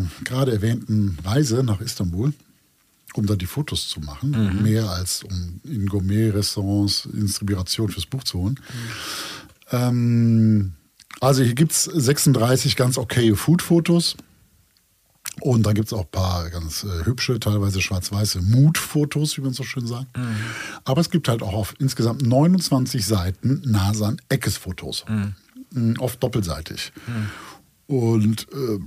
äh, gerade erwähnten Reise nach Istanbul, um da die Fotos zu machen, Mhm. mehr als um in Gourmet-Restaurants Inspiration fürs Buch zu holen. Ähm, also hier gibt es 36 ganz okaye Food-Fotos. Und dann gibt es auch ein paar ganz äh, hübsche, teilweise schwarz-weiße Mood-Fotos, wie man so schön sagt. Aber es gibt halt auch auf insgesamt 29 Seiten Nasan-Eckes-Fotos. Mm, Oft doppelseitig. Und äh,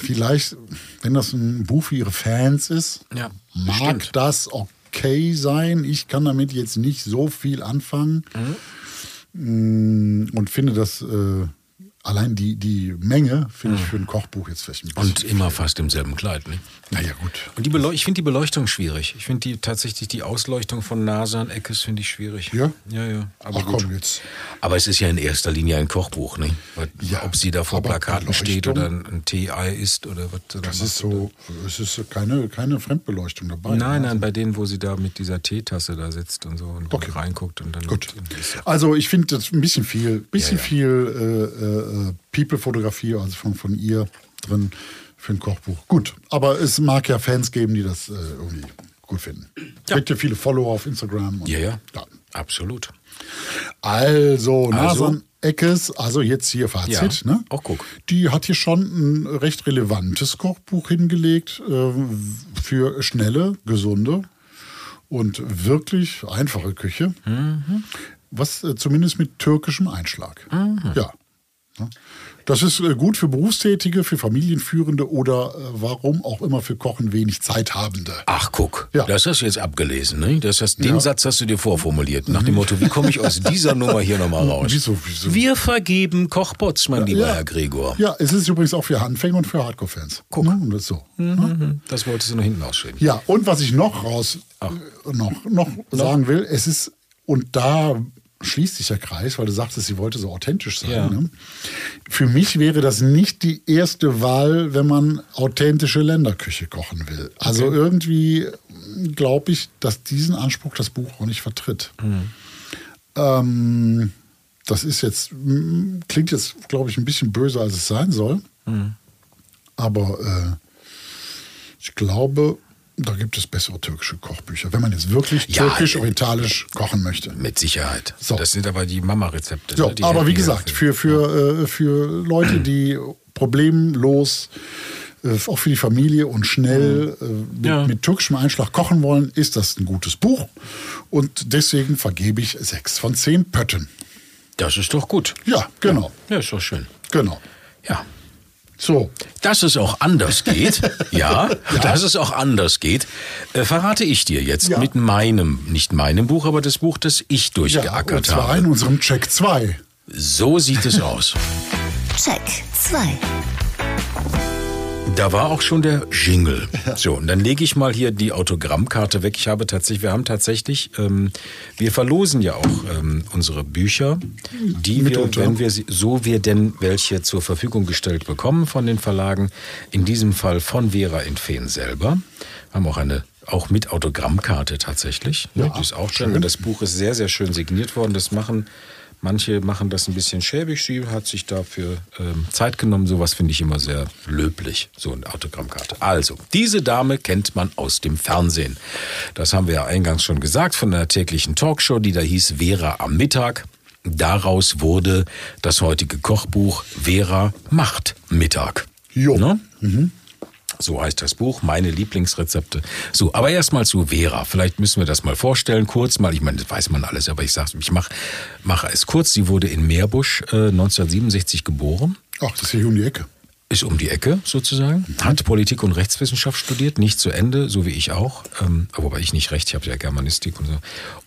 vielleicht, wenn das ein Buch für ihre Fans ist, Ja, mag bestimmt. das okay sein. Ich kann damit jetzt nicht so viel anfangen. Mm, Und finde das äh, allein die, die Menge finde ich für ein Kochbuch jetzt vielleicht ein bisschen. Und immer fast im selben Kleid, ne? naja, gut. Und die Beleu ich finde die Beleuchtung schwierig. Ich finde die tatsächlich die Ausleuchtung von Nase an Eckes finde ich schwierig. Ja? Ja, ja. Aber Ach gut. komm, jetzt. Aber es ist ja in erster Linie ein Kochbuch, ne? Weil, Ja, Ob sie da vor Plakaten steht oder ein, Tee-Ei isst oder was. Das macht ist so, es ist keine, keine Fremdbeleuchtung dabei. Nein, ne? nein, bei denen, wo sie da mit dieser Teetasse da sitzt und so und Okay. reinguckt und dann. Gut. Ist- Also ich finde das ein bisschen viel, bisschen Ja, ja. viel äh, äh, People-Fotografie, also von, von ihr drin für ein Kochbuch. Gut, aber es mag ja Fans geben, die das äh, irgendwie gut finden. Ja. Kriegt ja viele Follower auf Instagram. Und, Ja, ja. Absolut. Also, Also? Nasan Eckes, also jetzt hier Fazit. Ja, Ne? auch guck. Die hat hier schon ein recht relevantes Kochbuch hingelegt äh, für schnelle, gesunde und wirklich einfache Küche. Mhm. Was äh, zumindest mit türkischem Einschlag. Ja. Ja. Das ist äh, gut für Berufstätige, für Familienführende oder äh, warum auch immer für Kochen wenig Zeithabende. Ach, guck, Ja. das hast du jetzt abgelesen, ne? Das hast, den Ja. Satz hast du dir vorformuliert. Nach dem Motto, wie komme ich aus dieser Nummer hier nochmal raus? Wieso, wieso? Wir vergeben Kochbots, mein lieber Ja. Herr Gregor. Ja, es ist übrigens auch für Anfänger und für Hardcore-Fans. Guck. Ne? Und das so. Mhm. Das wolltest du noch hinten ausschieben. Ja, und was ich noch raus äh, noch, noch sagen will, es ist, und da schließt sich der Kreis, weil du sagtest, sie wollte so authentisch sein. Ja. Ne? Für mich wäre das nicht die erste Wahl, wenn man authentische Länderküche kochen will. Also irgendwie glaube ich, dass diesen Anspruch das Buch auch nicht vertritt. Ähm, das ist jetzt, mm, klingt jetzt, glaube ich, ein bisschen böser, als es sein soll. Aber äh, ich glaube, da gibt es bessere türkische Kochbücher, wenn man jetzt wirklich Ja, türkisch-orientalisch kochen möchte. Mit Sicherheit. So. Das sind aber die Mama-Rezepte. So, ne? Aber wie gesagt, für, für, äh, für Leute, die problemlos, äh, auch für die Familie und schnell äh, mit, Ja. mit türkischem Einschlag kochen wollen, ist das ein gutes Buch. Und deswegen vergebe ich sechs von zehn Pötten. Das ist doch gut. Ja, genau. Ja, ist doch schön. Genau. Ja. So, Dass es auch anders geht, ja, dass es auch anders geht, äh, verrate ich dir jetzt Ja. mit meinem, nicht meinem Buch, aber das Buch, das ich ja, durchgeackert und zwar habe. in unserem Check 2. So sieht es aus. Check 2. Da war auch schon der Jingle. So, und dann lege ich mal hier die Autogrammkarte weg. Ich habe tatsächlich, wir haben tatsächlich, ähm, wir verlosen ja auch ähm, unsere Bücher, die wir, wenn wir sie, so wir denn welche zur Verfügung gestellt bekommen von den Verlagen, in diesem Fall von Vera in Feen selber. Wir haben auch eine auch mit Autogrammkarte tatsächlich. Ne? Ja, die ist auch schön. Das Buch ist sehr, sehr schön signiert worden. Das machen Manche machen das ein bisschen schäbig. Sie hat sich dafür ähm, Zeit genommen. Sowas finde ich immer sehr löblich, so eine Autogrammkarte. Also, diese Dame kennt man aus dem Fernsehen. Das haben wir ja eingangs schon gesagt von einer täglichen Talkshow, die da hieß Vera am Mittag. Daraus wurde das heutige Kochbuch Vera macht Mittag. Jo. Ne? So heißt das Buch, meine Lieblingsrezepte. So, aber erstmal zu Vera. Vielleicht müssen wir das mal vorstellen, kurz mal. Ich meine, das weiß man alles, aber ich sag's, ich mach, mache es kurz. Sie wurde in Meerbusch äh, 1967 geboren. Ach, das ist hier um die Ecke. Ist um die Ecke sozusagen, hat Politik und Rechtswissenschaft studiert, nicht zu Ende, so wie ich auch, ähm, wobei ich nicht Recht, ich habe ja Germanistik und so,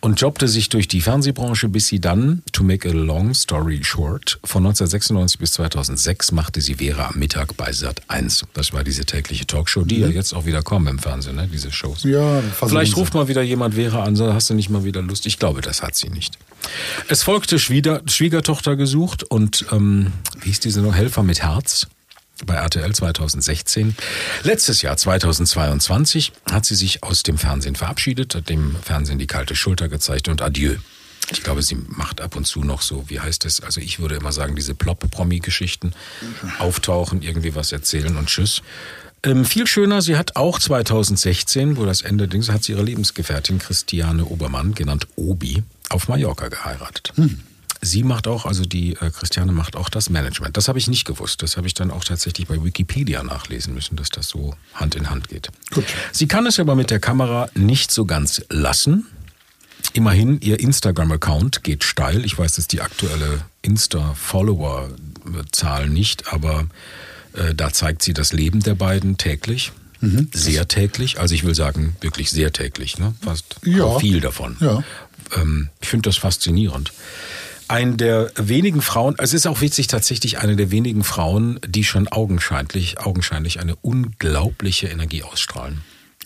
und jobbte sich durch die Fernsehbranche, bis sie dann, to make a long story short, von 1996 bis 2006 machte sie Vera am Mittag bei Sat 1. Das war diese tägliche Talkshow, die ja jetzt auch wieder kommen im Fernsehen, ne, diese Shows. Ja, Vielleicht ruft mal wieder jemand Vera an, hast du nicht mal wieder Lust. Ich glaube, das hat sie nicht. Es folgte Schwieger, Schwiegertochter gesucht und ähm, wie hieß diese noch? Helfer mit Herz bei RTL 2016. Letztes Jahr 2022 hat sie sich aus dem Fernsehen verabschiedet, hat dem Fernsehen die kalte Schulter gezeigt und Adieu. Ich glaube, sie macht ab und zu noch so, wie heißt es? Also ich würde immer sagen, diese Plop-Promi-Geschichten auftauchen, irgendwie was erzählen und tschüss. Ähm, viel schöner, sie hat auch 2016, wo das Ende Dings, hat sie ihre Lebensgefährtin Christiane Obermann, genannt Obi, auf Mallorca geheiratet. Sie macht auch, also die äh, Christiane macht auch das Management. Das habe ich nicht gewusst. Das habe ich dann auch tatsächlich bei Wikipedia nachlesen müssen, dass das so Hand in Hand geht. Gut. Sie kann es aber mit der Kamera nicht so ganz lassen. Immerhin, ihr Instagram-Account geht steil. Ich weiß jetzt die aktuelle Insta-Follower-Zahl nicht, aber äh, da zeigt sie das Leben der beiden täglich. Sehr täglich. Also ich will sagen, wirklich sehr täglich. Ne? Fast Ja. viel davon. Ja. Ähm, ich finde das faszinierend. Ein der wenigen Frauen, es ist auch witzig, tatsächlich eine der wenigen Frauen, die schon augenscheinlich, augenscheinlich eine unglaubliche Energie ausstrahlen.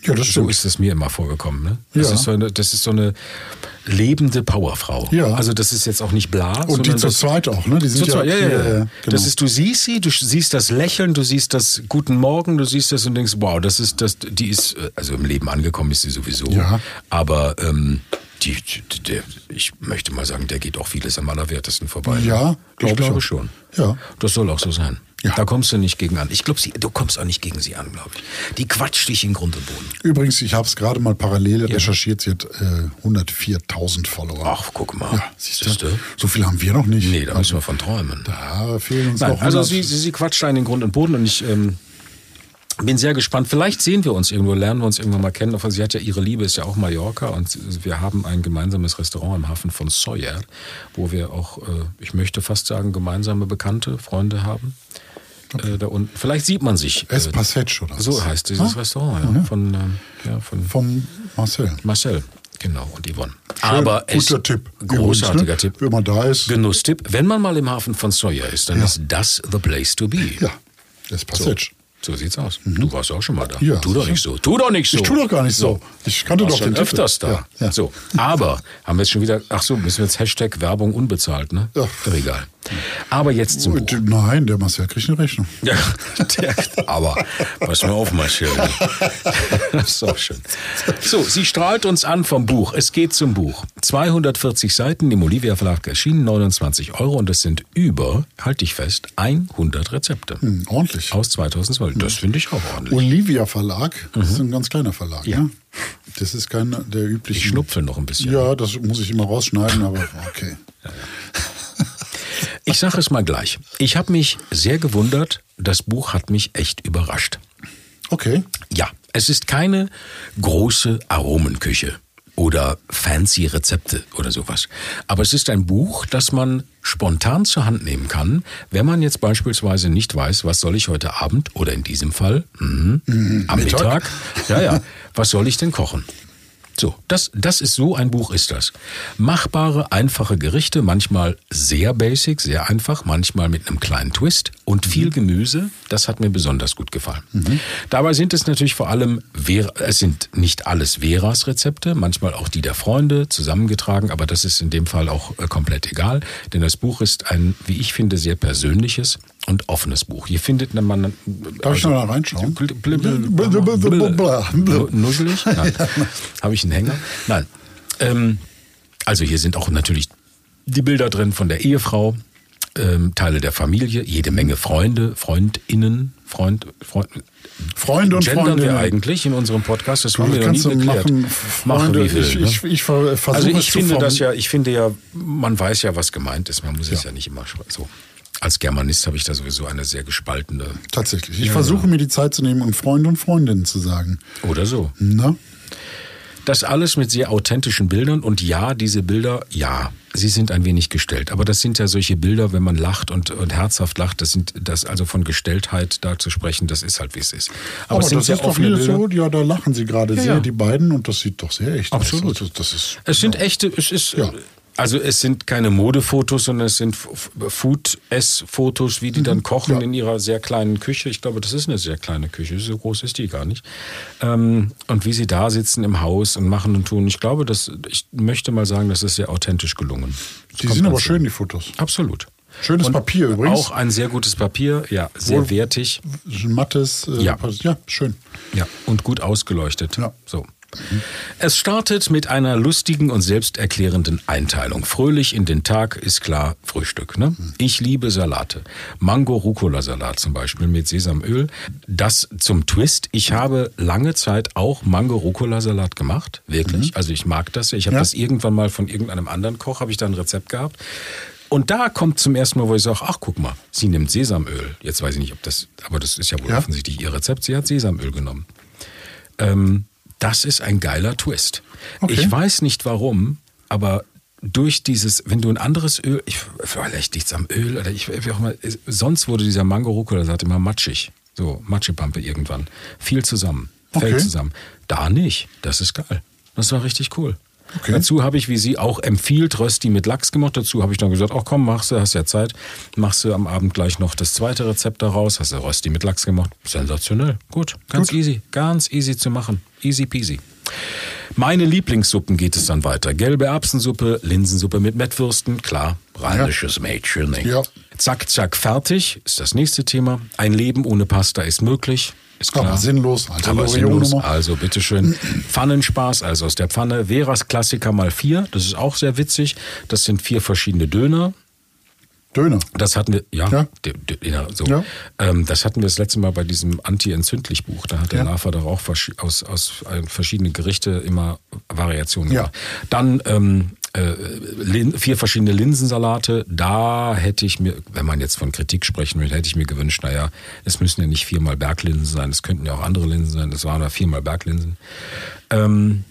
Ja, das So stimmt. ist es mir immer vorgekommen. Ne? Das, Ja. ist so eine, das ist so eine lebende Powerfrau. Ja. Also das ist jetzt auch nicht bla. Und die zu zweit auch, ne? Die sind ja, ja, ja. hier, äh, genau. Das ist, du siehst sie, du siehst das Lächeln, du siehst das Guten Morgen, du siehst das und denkst, wow, das ist das, die ist, äh, also im Leben angekommen ist sie sowieso. Ja. Aber ähm, die, die, der, ich möchte mal sagen, der geht auch vieles am allerwertesten vorbei. Ja, ich glaub ich glaube auch. schon. Ja. Das soll auch so sein. Ja. Da kommst du nicht gegen an. Ich glaube, du kommst auch nicht gegen sie an, glaube ich. Die quatscht dich in Grund und Boden. Übrigens, ich habe es gerade mal parallel recherchiert. Sie hat äh, 104.000 Follower. Ach, guck mal. Ja, siehst du? So viel haben wir noch nicht. Nee, da müssen wir von träumen. Da fehlen uns Nein, noch also 100. sie, sie, sie quatscht da in Grund und Boden und ich ähm, bin sehr gespannt. Vielleicht sehen wir uns irgendwo, lernen wir uns irgendwann mal kennen. Aber sie hat ja ihre Liebe, ist ja auch Mallorca und wir haben ein gemeinsames Restaurant im Hafen von Sawyer, wo wir auch, äh, ich möchte fast sagen, gemeinsame Bekannte, Freunde haben. Äh, da unten. Vielleicht sieht man sich. Es Äh, Passage oder so heißt dieses Ah, Restaurant, ja, von, ähm, ja, von Vom Marcel. Marcel. Genau, und Yvonne. Schön, Aber guter es, Tipp. Großartiger Übrigens, ne? Tipp. Wenn man da ist. Genusstipp. Wenn man mal im Hafen von Sawyer ist, dann Ja. ist das the place to be. Ja, das Passage. So sieht's aus. Du warst auch schon mal da. Mhm. Ja, tu doch nicht so. Tu doch nicht so. Ich tu doch gar nicht so. Ich kannte doch schon den Titel. öfters da. Ja, ja. So, aber haben wir jetzt schon wieder. Ach so, müssen wir jetzt Hashtag Werbung unbezahlt, ne? Ja. Egal. Aber jetzt zum Buch. Nein, der Marcel kriegt eine Rechnung. Ja, der, aber pass mal auf, Marcel. Das ist auch schön. So, sie strahlt uns an vom Buch. Es geht zum Buch. 240 Seiten im Olivia Verlag erschienen, 29 Euro und es sind über, halte ich fest, 100 Rezepte. Hm, ordentlich. Aus 2012. Das finde ich auch ordentlich. Olivia Verlag, das ist ein ganz kleiner Verlag. Ja. Ne? Das ist kein der übliche. Ich schnupfe noch ein bisschen. Ja, das muss ich immer rausschneiden, aber okay. Ich sage es mal gleich. Ich habe mich sehr gewundert. Das Buch hat mich echt überrascht. Okay. Ja, es ist keine große Aromenküche oder fancy Rezepte oder sowas. Aber es ist ein Buch, das man spontan zur Hand nehmen kann, wenn man jetzt beispielsweise nicht weiß, was soll ich heute Abend oder in diesem Fall mhm, am Mittag. Mittag. Ja, ja. Was soll ich denn kochen? So, das, das ist so ein Buch ist das. Machbare, einfache Gerichte, manchmal sehr basic, sehr einfach, manchmal mit einem kleinen Twist und viel Gemüse. Das hat mir besonders gut gefallen. Dabei sind es natürlich vor allem, es sind nicht alles Veras Rezepte, manchmal auch die der Freunde zusammengetragen, aber das ist in dem Fall auch äh, komplett egal, denn das Buch ist ein, wie ich finde, sehr persönliches und offenes Buch. Hier findet man... Darf ich noch mal reinschauen? Nu- Nuschelig? Nein. Habe ich einen Hänger? Nein. Ähm, also hier sind auch natürlich die Bilder drin von der Ehefrau, ähm, Teile der Familie, jede Menge Freunde, Freundinnen, Freund, Freund Freunde und gendern wir Freundinnen. eigentlich in unserem Podcast, das haben wir noch nie geklärt. machen, Freunde. ich, ne? ich, ich ver- versuche Also ich finde das ja, ich finde ja, man weiß ja, was gemeint ist, man muss es Ja. ja nicht immer so. Als Germanist habe ich da sowieso eine sehr gespaltene Tatsächlich. Ich versuche mir die Zeit zu nehmen und Freunde und Freundinnen zu sagen. oder so. Na? Das alles mit sehr authentischen Bildern und ja, diese Bilder, ja, sie sind ein wenig gestellt. Aber das sind ja solche Bilder, wenn man lacht und, und herzhaft lacht, das sind das also von Gestelltheit da zu sprechen, das ist halt wie es ist. Aber, Aber, es sind das sehr ist doch offene hier Bilder. so, ja, da lachen sie gerade Ja, sehr, ja. die beiden, und das sieht doch sehr echt Absolut. aus. Also, das ist, Es sind echte, es ist, Ja. Also es sind keine Modefotos, sondern es sind Food-Ess-Fotos, wie die dann kochen Mhm. Ja. in ihrer sehr kleinen Küche. Ich glaube, das ist eine sehr kleine Küche, so groß ist die gar nicht. Ähm, und wie sie da sitzen im Haus und machen und tun. Ich glaube, das, ich möchte mal sagen, das ist sehr authentisch gelungen. Das die sind aber schön, die Fotos. Absolut. Schönes Und Papier übrigens. Auch ein sehr gutes Papier, ja, sehr Wohl- wertig. Mattes. Äh, Ja. ja, schön. Ja, und gut ausgeleuchtet. Ja. So. Es startet mit einer lustigen und selbsterklärenden Einteilung. Fröhlich in den Tag ist klar Frühstück. Ne? Ich liebe Salate. Mango-Rucola-Salat zum Beispiel mit Sesamöl. Das zum Twist. Ich habe lange Zeit auch Mango-Rucola-Salat gemacht. Wirklich. Also ich mag das. Ich habe Ja. das irgendwann mal von irgendeinem anderen Koch, habe ich da ein Rezept gehabt. Und da kommt zum ersten Mal, wo ich sage, ach guck mal, sie nimmt Sesamöl. Jetzt weiß ich nicht, ob das, aber das ist ja wohl Ja. offensichtlich ihr Rezept. Sie hat Sesamöl genommen. Ähm, das ist ein geiler Twist. Okay. Ich weiß nicht warum, aber durch dieses, wenn du ein anderes Öl, ich, vielleicht liegt es am Öl oder ich, wie auch immer, sonst wurde dieser Mango Rucola Salat immer matschig. So, Matschepampe irgendwann. Viel zusammen, fällt Okay. zusammen. Da nicht. Das ist geil. Das war richtig cool. Okay. Dazu habe ich, wie sie auch empfiehlt, Rösti mit Lachs gemacht. Dazu habe ich dann gesagt, ach komm, machst du, hast ja Zeit. Machst du am Abend gleich noch das zweite Rezept daraus. Hast du Rösti mit Lachs gemacht. Sensationell. Gut, ganz Gut. easy. Ganz easy zu machen. Easy peasy. Meine Lieblingssuppen geht es dann weiter. Gelbe Erbsensuppe, Linsensuppe mit Mettwürsten, klar, rheinisches Mädchen. ne? Ja. Zack, zack, fertig ist das nächste Thema. Ein Leben ohne Pasta ist möglich, ist klar. Aber sinnlos. Alte Aber sinnlos. Also bitteschön. Pfannenspaß, also aus der Pfanne. Veras Klassiker mal vier, das ist auch sehr witzig. Das sind vier verschiedene Döner. Döner. Das hatten wir, ja, Ja. d- d- ja, so. Ja. Ähm, das hatten wir das letzte Mal bei diesem Anti-Entzündlich-Buch. Da hat der Ja. Lava doch auch aus, aus äh, verschiedene Gerichte immer Variationen Ja. gemacht. Dann ähm, äh, vier verschiedene Linsensalate. Da hätte ich mir, wenn man jetzt von Kritik sprechen will, hätte ich mir gewünscht, naja, es müssen ja nicht viermal Berglinsen sein, es könnten ja auch andere Linsen sein. Das waren da viermal Berglinsen. Ähm,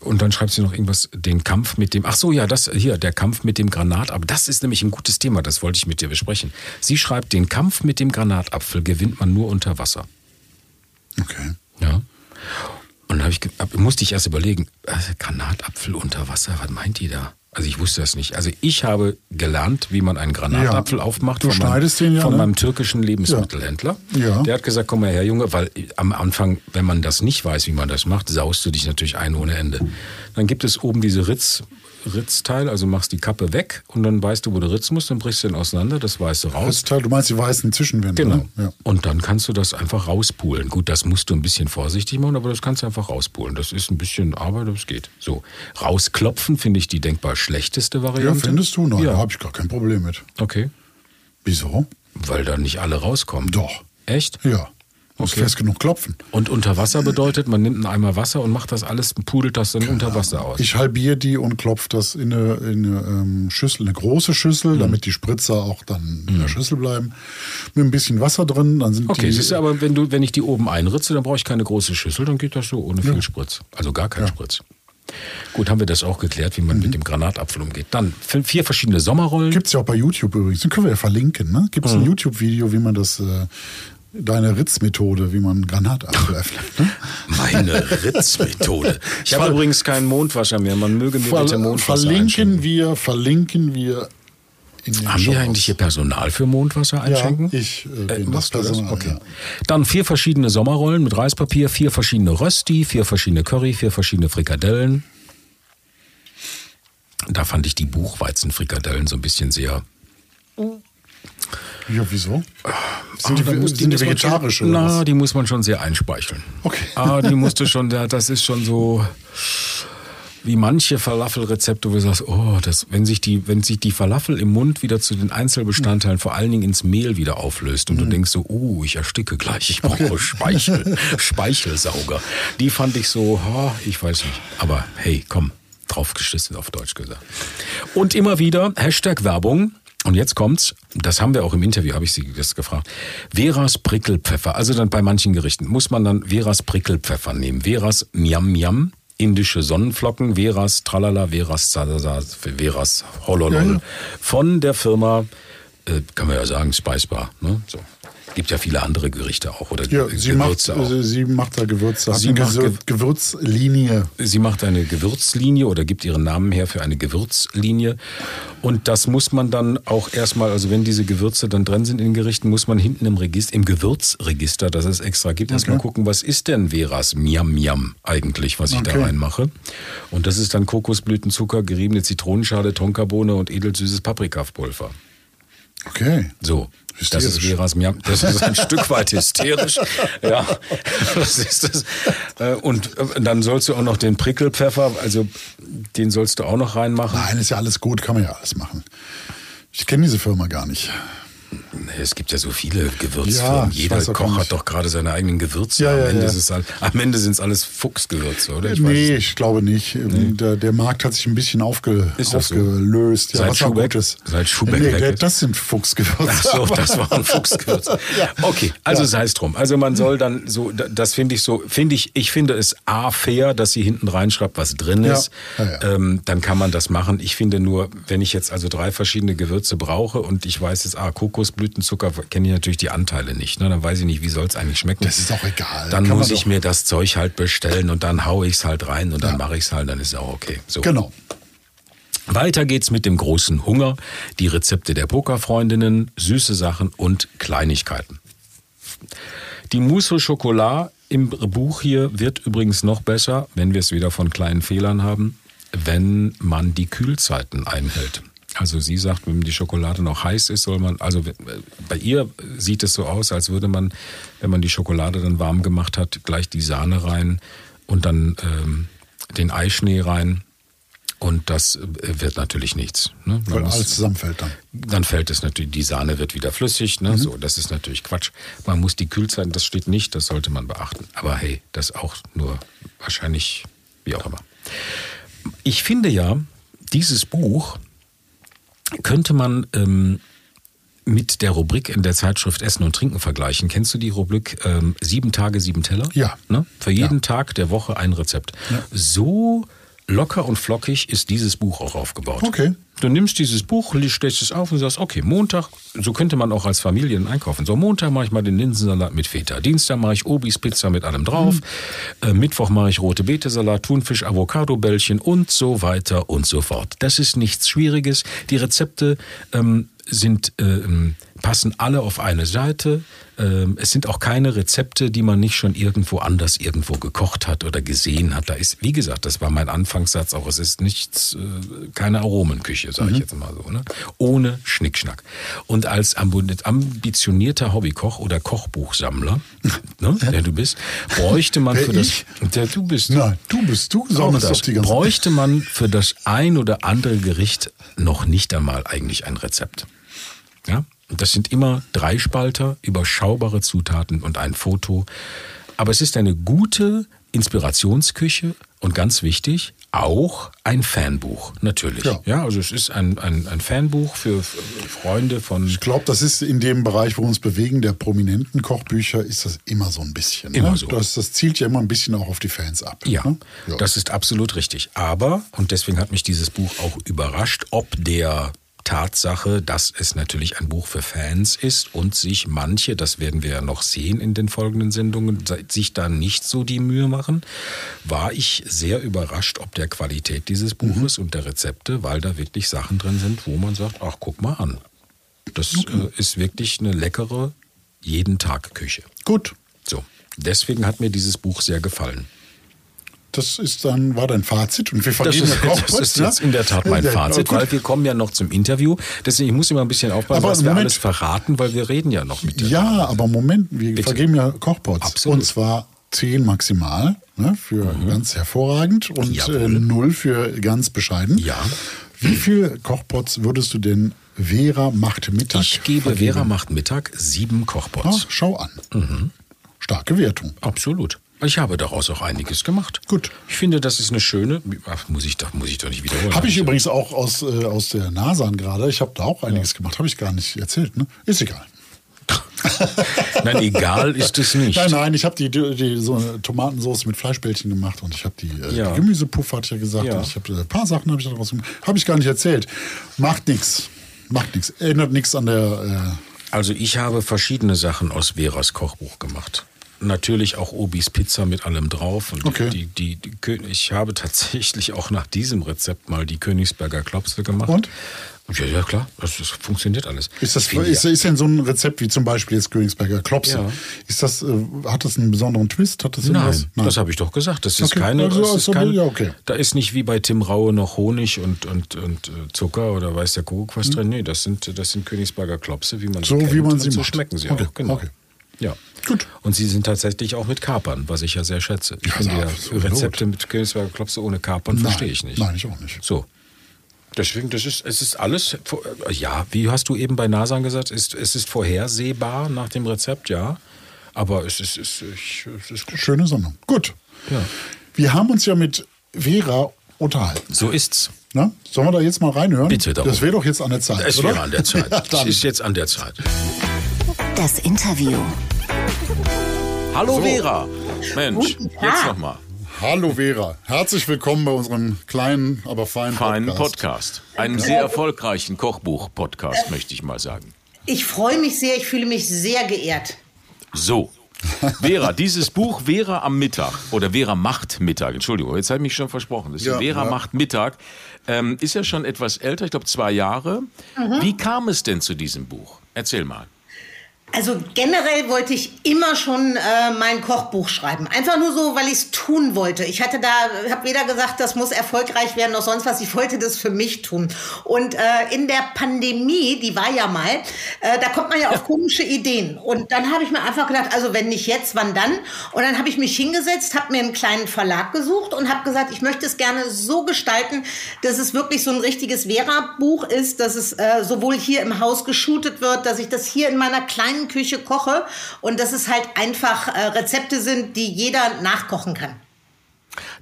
und dann schreibt sie noch irgendwas, den Kampf mit dem, ach so, ja, das hier, der Kampf mit dem Granat, aber das ist nämlich ein gutes Thema, das wollte ich mit dir besprechen. Sie schreibt, den Kampf mit dem Granatapfel gewinnt man nur unter Wasser. Okay. Ja. Und dann hab ich, hab, musste ich erst überlegen, äh, Granatapfel unter Wasser, was meint die da? Also ich wusste das nicht. Also ich habe gelernt, wie man einen Granatapfel Ja. aufmacht Du von, meinem, schneidest den ja, von ne? meinem türkischen Lebensmittelhändler. Ja. Der hat gesagt, komm mal her, Junge, weil am Anfang, wenn man das nicht weiß, wie man das macht, saust du dich natürlich ein ohne Ende. Dann gibt es oben diese Ritz, Ritzteil, also machst die Kappe weg und dann weißt du, wo du ritzen musst, dann brichst du den auseinander, das weißt du raus. Das Teil, du meinst die weißen Zwischenwände, Genau. ne? Ja. Und dann kannst du das einfach rauspulen. Gut, das musst du ein bisschen vorsichtig machen, aber das kannst du einfach rauspulen. Das ist ein bisschen Arbeit, aber es geht. So, rausklopfen finde ich die denkbar schlechteste Ja, Variante. findest du? Nein, Ja. da habe ich gar kein Problem mit. Okay. Wieso? Weil da nicht alle rauskommen. Doch. Echt? Ja. Muss Okay. fest genug klopfen. Und unter Wasser bedeutet, man nimmt einen Eimer Wasser und macht das alles, pudelt das dann unter Wasser aus. Ich halbiere die und klopfe das in eine, in eine ähm, Schüssel, eine große Schüssel, Mhm. damit die Spritzer auch dann in der Schüssel bleiben. Mit ein bisschen Wasser drin, dann sind Okay, die. siehst du, aber wenn, du, wenn ich die oben einritze, dann brauche ich keine große Schüssel, dann geht das so ohne viel Spritz. Also gar kein Spritz. Gut, haben wir das auch geklärt, wie man Mhm. mit dem Granatapfel umgeht. Dann vier verschiedene Sommerrollen. Gibt's ja auch bei YouTube übrigens. Den können wir ja verlinken, ne? Gibt es Mhm. ein YouTube-Video, wie man das, äh, deine Ritzmethode, wie man Granatapfel öffnet. Ne? Meine Ritzmethode. Ich habe übrigens keinen Mondwasser mehr. Man möge mir bitte Ver Mondwasser verlinken wir, verlinken wir Haben wir eigentlich hier Personal für Mondwasser einschenken? Ja, ich äh, bin machst das Personal. Okay. Ja. Dann vier verschiedene Sommerrollen mit Reispapier, vier verschiedene Rösti, vier verschiedene Curry, vier verschiedene Frikadellen. Da fand ich die Buchweizenfrikadellen so ein bisschen sehr. Ja, wieso? Sind die, Ah, da muss- sind die vegetarisch schon, oder Na, was? die muss man schon sehr einspeicheln. Okay. Ah, die musste schon, das ist schon so wie manche Falafelrezepte, wo du sagst, oh, das, wenn sich die, wenn sich die Falafel im Mund wieder zu den Einzelbestandteilen, vor allen Dingen ins Mehl wieder auflöst und Mhm. du denkst so, oh, ich ersticke gleich, ich brauche Speichel, Speichelsauger. Die fand ich so, oh, ich weiß nicht. Aber hey, komm, draufgeschissen auf Deutsch gesagt. Und immer wieder Hashtag Werbung. Und jetzt kommt's, das haben wir auch im Interview, habe ich Sie das gefragt. Veras Prickelpfeffer, also dann bei manchen Gerichten muss man dann Veras Prickelpfeffer nehmen. Veras Miam Miam, indische Sonnenflocken, Veras Tralala, Veras Zazasa, Veras Hololol. Ja, ja. Von der Firma, äh, kann man ja sagen, Spicebar. Ne? So. Gibt ja viele andere Gerichte auch oder Ja, sie macht, Gewürze auch. äh, sie macht da Gewürze. Sie eine macht Gewür- Ge- Gewürzlinie. Sie macht eine Gewürzlinie oder gibt ihren Namen her für eine Gewürzlinie. Und das muss man dann auch erstmal, also wenn diese Gewürze dann drin sind in den Gerichten, muss man hinten im Register, im Gewürzregister, das es extra gibt, erstmal gucken, was ist denn Veras Miam Miam eigentlich, was ich da Okay. reinmache. Und das ist dann Kokosblütenzucker, geriebene Zitronenschale, Tonkabohne und edelsüßes Paprikapulver. Okay. So. Das ist Hysterisch. Veras Miam. Das ist ein Stück weit hysterisch. Ja, das ist das. Äh, Und äh, dann sollst du auch noch den Prickelpfeffer, also den sollst du auch noch reinmachen. Nein, ist ja alles gut, kann man ja alles machen. Ich kenne diese Firma gar nicht. Nee, Es gibt ja so viele Gewürzfirmen. Ja, Jeder Koch hat doch gerade seine eigenen Gewürze. Ja, am, ja, Ende ja. halt, am Ende sind es alles Fuchsgewürze, oder? Ich nee, ich glaube nicht. Der, der Markt hat sich ein bisschen aufge, das so? aufgelöst. Seit Schubeck- seit Schubeck nee, weg. Das sind Fuchsgewürze. Ach so, das war ein Fuchsgewürz. Okay, also sei es drum. Also man soll dann so, da- das finde ich so, finde ich, ich finde es A fair, dass sie hinten reinschreibt, was drin Ja. ist. Ja, ja. Ähm, dann kann man das machen. Ich finde nur, wenn ich jetzt also drei verschiedene Gewürze brauche und ich weiß jetzt, ah, Kokosblütenzucker kenne ich natürlich die Anteile nicht. Ne? Dann weiß ich nicht, wie soll es eigentlich schmecken. Das ist auch egal. Dann Kann muss ich mir das Zeug halt bestellen und dann haue ich es halt rein und dann Ja. mache ich es halt, dann ist es auch okay. So. Genau. Weiter geht's mit dem großen Hunger, die Rezepte der Pokerfreundinnen, süße Sachen und Kleinigkeiten. Die Mousse au Chocolat im Buch hier wird übrigens noch besser, wenn wir es wieder von kleinen Fehlern haben, wenn man die Kühlzeiten einhält. Also sie sagt, wenn die Schokolade noch heiß ist, soll man, also äh, bei ihr sieht es so aus, als würde man, wenn man die Schokolade dann warm gemacht hat, gleich die Sahne rein und dann ähm, den Eischnee rein. Und das äh, wird natürlich nichts. Ne? Weil muss- alles zusammenfällt dann. dann fällt es natürlich, die Sahne wird wieder flüssig, ne? So, das ist natürlich Quatsch. Man muss die Kühlzeiten, das steht nicht, das sollte man beachten. Aber hey, das auch nur wahrscheinlich, wie auch immer. Ich finde ja, dieses Buch könnte man ähm, mit der Rubrik in der Zeitschrift Essen und Trinken vergleichen. Kennst du die Rubrik ähm, Sieben Tage, sieben Teller? Ja. Ne? Für jeden Ja. Tag der Woche ein Rezept. So locker und flockig ist dieses Buch auch aufgebaut. Okay. Du nimmst dieses Buch, stellst es auf und sagst, okay, Montag, so könnte man auch als Familien einkaufen. So, Montag mache ich mal den Linsensalat mit Feta. Dienstag mache ich Obis Pizza mit allem drauf. Äh, Mittwoch mache ich rote Betesalat, Thunfisch, Avocado-Bällchen und so weiter und so fort. Das ist nichts Schwieriges. Die Rezepte ähm, sind, ähm, passen alle auf eine Seite. Ähm, es sind auch keine Rezepte, die man nicht schon irgendwo anders irgendwo gekocht hat oder gesehen hat. Da ist, wie gesagt, das war mein Anfangssatz auch. Es ist nichts, äh, keine Aromenküche, sage ich jetzt mal so. Ne? Ohne Schnickschnack. Und als ambitionierter Hobbykoch oder Kochbuchsammler, ne, der du bist, bräuchte man für das. Der du bist. Nein, du bist du, sammelst das doch die ganze bräuchte man für das ein oder andere Gericht noch nicht einmal eigentlich ein Rezept. Ja? Das sind immer drei Spalter, überschaubare Zutaten und ein Foto. Aber es ist eine gute Inspirationsküche und ganz wichtig, auch ein Fanbuch, natürlich. Ja. also es ist ein, ein, ein Fanbuch für für Freunde von Ich glaube, das ist in dem Bereich, wo wir uns bewegen, der prominenten Kochbücher, ist das immer so ein bisschen. Immer ne? so. Das, das zielt ja immer ein bisschen auch auf die Fans ab. Ja, ne? ja. das ist absolut richtig. Aber, und deswegen hat mich dieses Buch auch überrascht, ob der Tatsache, dass es natürlich ein Buch für Fans ist und sich manche, das werden wir ja noch sehen in den folgenden Sendungen, sich da nicht so die Mühe machen, war ich sehr überrascht, ob der Qualität dieses Buches und der Rezepte, weil da wirklich Sachen drin sind, wo man sagt, ach, guck mal an. Das äh, ist wirklich eine leckere jeden Tag Küche. Gut, So, deswegen hat mir dieses Buch sehr gefallen. Das ist dann, war dein Fazit und wir Das vergeben ist, ja das Kochpots, ist jetzt in der Tat mein Ja, Fazit, weil wir kommen ja noch zum Interview. Deswegen ich muss immer ein bisschen aufpassen, Aber was wir Moment. alles verraten, weil wir reden ja noch mit dir. Ja, aber Moment, wir Bitte. vergeben ja Kochpots. Absolut. Und zwar 10 maximal ne, für ganz hervorragend und Mhm. Äh, 0 für ganz bescheiden. Ja. Wie viel Kochpots würdest du denn Vera macht Mittag Ich gebe vergeben? Vera macht Mittag sieben Kochpots. Ach, schau an. Mhm. Starke Wertung. Absolut. Ich habe daraus auch einiges gemacht. Gut. Ich finde, das ist eine schöne. Ach, muss ich doch, muss ich doch nicht wiederholen. Habe ich Also, übrigens auch aus, äh, aus der Nasan gerade. Ich habe da auch einiges gemacht. Habe ich gar nicht erzählt. Ne? Ist egal. Nein, egal ist es nicht. Nein, nein, ich habe die, die, so eine Tomatensauce mit Fleischbällchen gemacht und ich habe die, äh, Ja. die Gemüsepuff, hatte ich ja gesagt. Ja. Und ich habe äh, ein paar Sachen habe ich daraus gemacht. Habe ich gar nicht erzählt. Macht nichts. Macht nichts. Ändert nichts an der. Äh, Also ich habe verschiedene Sachen aus Veras Kochbuch gemacht. Natürlich auch Obis Pizza mit allem drauf. Und Okay. die, die, die, ich habe tatsächlich auch nach diesem Rezept mal die Königsberger Klopse gemacht. Und? Ja, ja klar, das, das funktioniert alles. ist, das, ist, ist denn so ein Rezept wie zum Beispiel jetzt Königsberger Klopse? Ja. Ist das, äh, hat das einen besonderen Twist? Hat das irgendwas? Nein, das habe ich doch gesagt. Das ist Okay, keine. also, das ist also, kein, ja, okay. Da ist nicht wie bei Tim Raue noch Honig und, und, und äh, Zucker oder weiß der Kuckuck was drin. Nee, das sind, das sind Königsberger Klopse, wie man Hm. So, kennt. wie man und sie so macht. schmecken sie Okay, auch. Genau. okay. Ja. Gut. Und sie sind tatsächlich auch mit Kapern, was ich ja sehr schätze. Ich Also, finde ja. Rezepte mit Königsberger Klopse ohne Kapern Nein, verstehe ich nicht. Nein, ich auch nicht. So. Deswegen, das ist, es ist alles, ja, wie hast du eben bei Nasan gesagt, ist, es ist vorhersehbar nach dem Rezept, ja. Aber es ist, es, ich, es ist gut. Schöne Sendung. Gut. Ja. Wir haben uns ja mit Vera unterhalten. So ist's. Ne? Sollen wir da jetzt mal reinhören? Bitte darum. Das wäre doch jetzt an der Zeit. Es oder? wäre an der Zeit. ja, es dann. ist jetzt an der Zeit. Das Interview. Hallo Vera. Mensch, jetzt nochmal. Hallo Vera, herzlich willkommen bei unserem kleinen, aber feinen Feinen Podcast. Podcast. Einen sehr erfolgreichen Kochbuch-Podcast, möchte ich mal sagen. Ich freue mich sehr, ich fühle mich sehr geehrt. So. Vera, dieses Buch Vera am Mittag oder Vera macht Mittag, Entschuldigung, jetzt habe ich mich schon versprochen. Das ist Ja, Vera ja. macht Mittag, ähm, ist ja schon etwas älter, ich glaube zwei Jahre. Wie kam es denn zu diesem Buch? Erzähl mal. Also generell wollte ich immer schon äh, mein Kochbuch schreiben. Einfach nur so, weil ich es tun wollte. Ich hatte da, habe weder gesagt, das muss erfolgreich werden noch sonst was. Ich wollte das für mich tun. Und äh, in der Pandemie, die war ja mal, äh, da kommt man ja auf komische Ideen. Und dann habe ich mir einfach gedacht, also wenn nicht jetzt, wann dann? Und dann habe ich mich hingesetzt, habe mir einen kleinen Verlag gesucht und habe gesagt, ich möchte es gerne so gestalten, dass es wirklich so ein richtiges Vera-Buch ist, dass es äh, sowohl hier im Haus geshootet wird, dass ich das hier in meiner kleinen Küche koche und dass es halt einfach äh, Rezepte sind, die jeder nachkochen kann.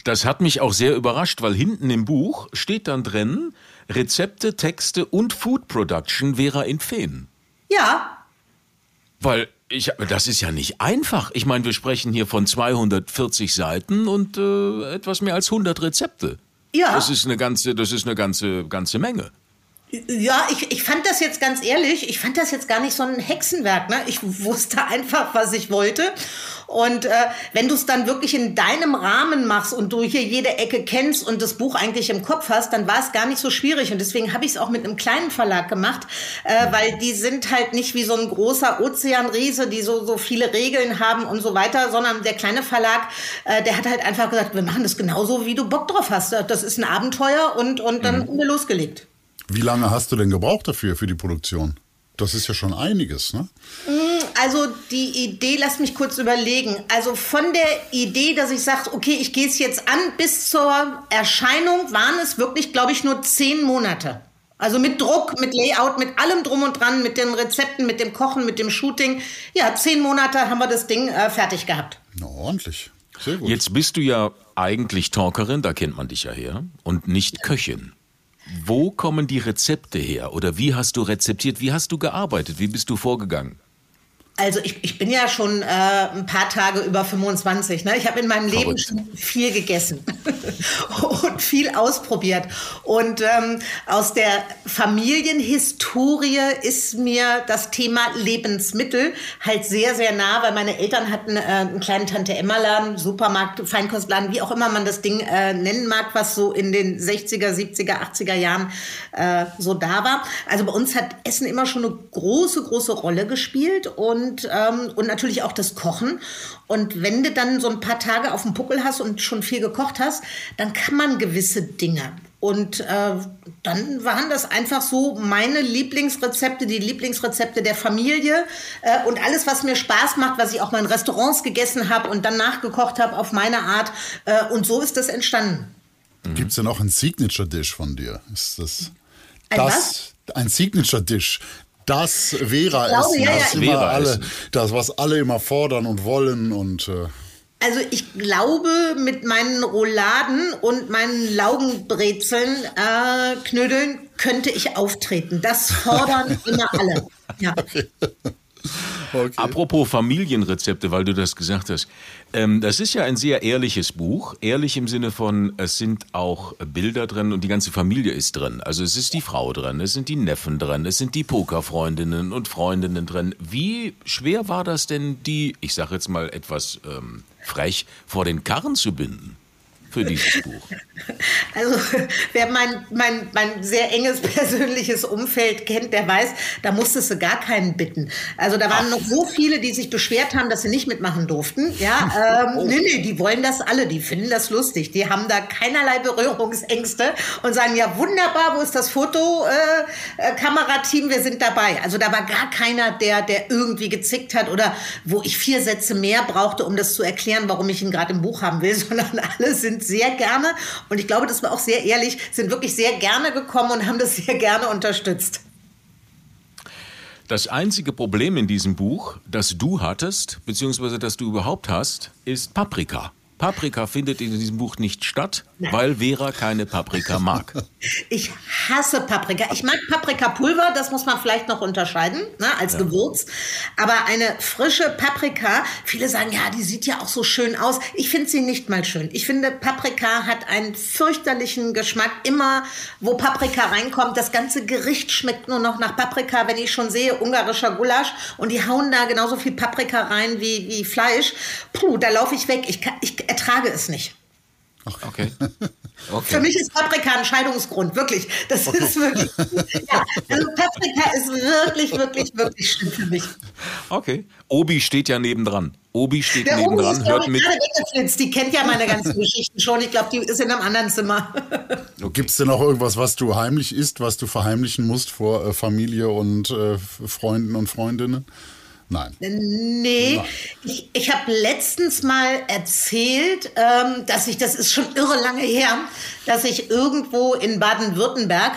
Das hat mich auch sehr überrascht, weil hinten im Buch steht dann drin Rezepte, Texte und Food Production Vera in Feen. Ja, Weil ich, das ist ja nicht einfach. Ich meine, wir sprechen hier von 240 Seiten und äh, etwas mehr als 100 Rezepte. Ja. Das ist eine ganze, das ist eine ganze, ganze Menge. Ja, ich, ich fand das jetzt ganz ehrlich, ich fand das jetzt gar nicht so ein Hexenwerk. Ne? Ich wusste einfach, was ich wollte. Und äh, wenn du es dann wirklich in deinem Rahmen machst und du hier jede Ecke kennst und das Buch eigentlich im Kopf hast, dann war es gar nicht so schwierig. Und deswegen habe ich es auch mit einem kleinen Verlag gemacht, äh, weil die sind halt nicht wie so ein großer Ozeanriese, die so, so viele Regeln haben und so weiter, sondern der kleine Verlag, äh, der hat halt einfach gesagt, wir machen das genauso, wie du Bock drauf hast. Das ist ein Abenteuer und, und dann haben wir losgelegt. Wie lange hast du denn gebraucht dafür, für die Produktion? Das ist ja schon einiges, ne? Also die Idee, lass mich kurz überlegen. Also von der Idee, dass ich sage, okay, ich gehe es jetzt an, bis zur Erscheinung waren es wirklich, glaube ich, nur zehn Monate. Also mit Druck, mit Layout, mit allem drum und dran, mit den Rezepten, mit dem Kochen, mit dem Shooting. Ja, zehn Monate haben wir das Ding äh, fertig gehabt. Na, ordentlich. Sehr gut. Jetzt bist du ja eigentlich Talkerin, da kennt man dich ja her, und nicht Köchin. Wo kommen die Rezepte her? Oder wie hast du rezeptiert? Wie hast du gearbeitet? Wie bist du vorgegangen? Also ich, ich bin ja schon äh, ein paar Tage über 25. Ne? Ich habe in meinem Leben schon viel gegessen und viel ausprobiert. Und ähm, aus der Familienhistorie ist mir das Thema Lebensmittel halt sehr, sehr nah, weil meine Eltern hatten äh, einen kleinen Tante-Emma-Laden, Supermarkt, Feinkostladen, wie auch immer man das Ding äh, nennen mag, was so in den 60er, 70er, 80er Jahren äh, so da war. Also bei uns hat Essen immer schon eine große, große Rolle gespielt und, ähm, und natürlich auch das Kochen. Und wenn du dann so ein paar Tage auf dem Puckel hast und schon viel gekocht hast, dann kann man gewisse Dinge. Und äh, dann waren das einfach so meine Lieblingsrezepte, die Lieblingsrezepte der Familie äh, und alles, was mir Spaß macht, was ich auch mal in Restaurants gegessen habe und dann nachgekocht habe auf meine Art. Äh, und so ist das entstanden. Gibt es denn auch ein Signature-Dish von dir? Ist das, Ein das ein Signature-Dish? Das Vera glaube, essen, ja, ja. das immer Vera alle, essen. das was alle immer fordern und wollen und äh, Also ich glaube, mit meinen Rouladen und meinen Laugenbrezeln, äh, Knödeln, könnte ich auftreten. Das fordern immer alle. Ja. okay. Apropos Familienrezepte, weil du das gesagt hast. Ähm, das ist ja ein sehr ehrliches Buch. Ehrlich im Sinne von, es sind auch Bilder drin und die ganze Familie ist drin. Also es ist die Frau drin, es sind die Neffen drin, es sind die Pokerfreundinnen und Freundinnen drin. Wie schwer war das denn, die, ich sage jetzt mal etwas ähm, frech, vor den Karren zu binden? Für dieses Buch. Also wer mein, mein, mein sehr enges persönliches Umfeld kennt, der weiß, da musstest du gar keinen bitten. Also da waren noch so viele, die sich beschwert haben, dass sie nicht mitmachen durften. Ja, ähm, nee, nee, die wollen das alle, die finden das lustig. Die haben da keinerlei Berührungsängste und sagen, ja wunderbar, wo ist das Foto, äh, äh, Kamerateam, wir sind dabei. Also da war gar keiner, der, der irgendwie gezickt hat oder wo ich vier Sätze mehr brauchte, um das zu erklären, warum ich ihn gerade im Buch haben will, sondern alle sind sehr gerne und ich glaube, das war auch sehr ehrlich, sind wirklich sehr gerne gekommen und haben das sehr gerne unterstützt. Das einzige Problem in diesem Buch, das du hattest, beziehungsweise das du überhaupt hast, ist Paprika. Paprika findet in diesem Buch nicht statt, weil Vera keine Paprika mag. Ich hasse Paprika. Ich mag Paprikapulver, das muss man vielleicht noch unterscheiden, ne, als ja. Gewürz. Aber eine frische Paprika, viele sagen, ja, die sieht ja auch so schön aus. Ich finde sie nicht mal schön. Ich finde, Paprika hat einen fürchterlichen Geschmack. Immer, wo Paprika reinkommt, das ganze Gericht schmeckt nur noch nach Paprika. Wenn ich schon sehe, ungarischer Gulasch und die hauen da genauso viel Paprika rein wie, wie Fleisch, puh, da laufe ich weg. Ich, kann, ich ertrage es nicht. Okay. okay. Für mich ist Paprika ein Scheidungsgrund, wirklich. Das okay. ist wirklich. ja, also Paprika ist wirklich, wirklich, wirklich schlimm für mich. Okay. Obi steht ja nebendran. Obi steht Der nebendran, Obi ist, hört mit. Die kennt ja meine ganzen Geschichten schon. Ich glaube, die ist in einem anderen Zimmer. Gibt es denn auch irgendwas, was du heimlich isst, was du verheimlichen musst vor äh, Familie und äh, Freunden und Freundinnen? Nein. Nee, Nein. ich, ich habe letztens mal erzählt, ähm, dass ich, das ist schon irre lange her, dass ich irgendwo in Baden-Württemberg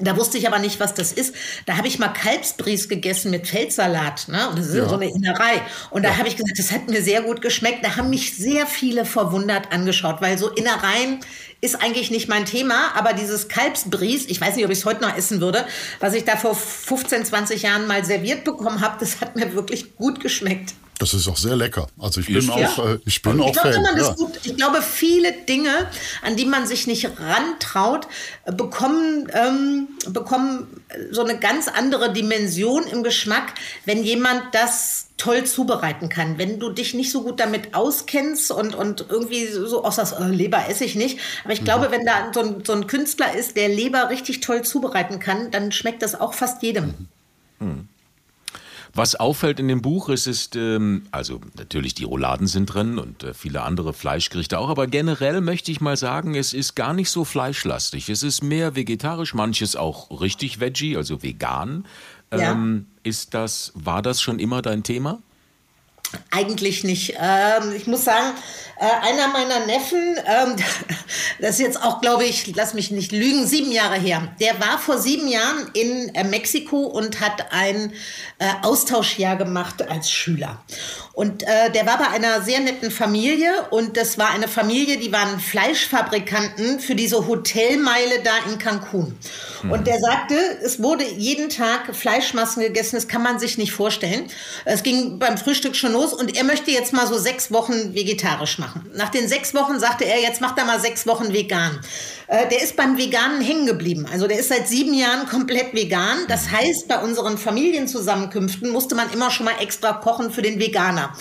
da wusste ich aber nicht, was das ist. Da habe ich mal Kalbsbries gegessen mit Feldsalat. Ne? Und das ist ja. so eine Innerei. Und da ja. habe ich gesagt, das hat mir sehr gut geschmeckt. Da haben mich sehr viele verwundert angeschaut, weil so Innereien ist eigentlich nicht mein Thema, aber dieses Kalbsbries, ich weiß nicht, ob ich es heute noch essen würde, was ich da vor 15, 20 Jahren mal serviert bekommen habe, das hat mir wirklich gut geschmeckt. Das ist auch sehr lecker. Also ich bin ja. auch, äh, ich bin ich auch glaub, Fan. Ja. Ich glaube, viele Dinge, an die man sich nicht rantraut, äh, bekommen, ähm, bekommen so eine ganz andere Dimension im Geschmack, wenn jemand das toll zubereiten kann. Wenn du dich nicht so gut damit auskennst und, und irgendwie so aus das äh, Leber esse ich nicht. Aber ich glaube, mhm. wenn da so ein, so ein Künstler ist, der Leber richtig toll zubereiten kann, dann schmeckt das auch fast jedem. Mhm. Was auffällt in dem Buch ist, ist ähm, also natürlich die Rouladen sind drin und äh, viele andere Fleischgerichte auch, aber generell möchte ich mal sagen, es ist gar nicht so fleischlastig. Es ist mehr vegetarisch, manches auch richtig Veggie, also vegan. Ja. Ähm, ist das, war das schon immer dein Thema? Eigentlich nicht. Ähm, ich muss sagen, äh, einer meiner Neffen, ähm, das ist jetzt auch, glaube ich, lass mich nicht lügen, sieben Jahre her. Der war vor sieben Jahren in äh, Mexiko und hat ein äh, Austauschjahr gemacht als Schüler. Und äh, der war bei einer sehr netten Familie und das war eine Familie, die waren Fleischfabrikanten für diese Hotelmeile da in Cancun. Mhm. Und der sagte, es wurde jeden Tag Fleischmassen gegessen, das kann man sich nicht vorstellen. Es ging beim Frühstück schon los und er möchte jetzt mal so sechs Wochen vegetarisch machen. Nach den sechs Wochen sagte er, jetzt macht er mal sechs Wochen vegan. Äh, der ist beim Veganen hängen geblieben. Also der ist seit sieben Jahren komplett vegan. Das heißt, bei unseren Familienzusammenkünften musste man immer schon mal extra kochen für den Veganer.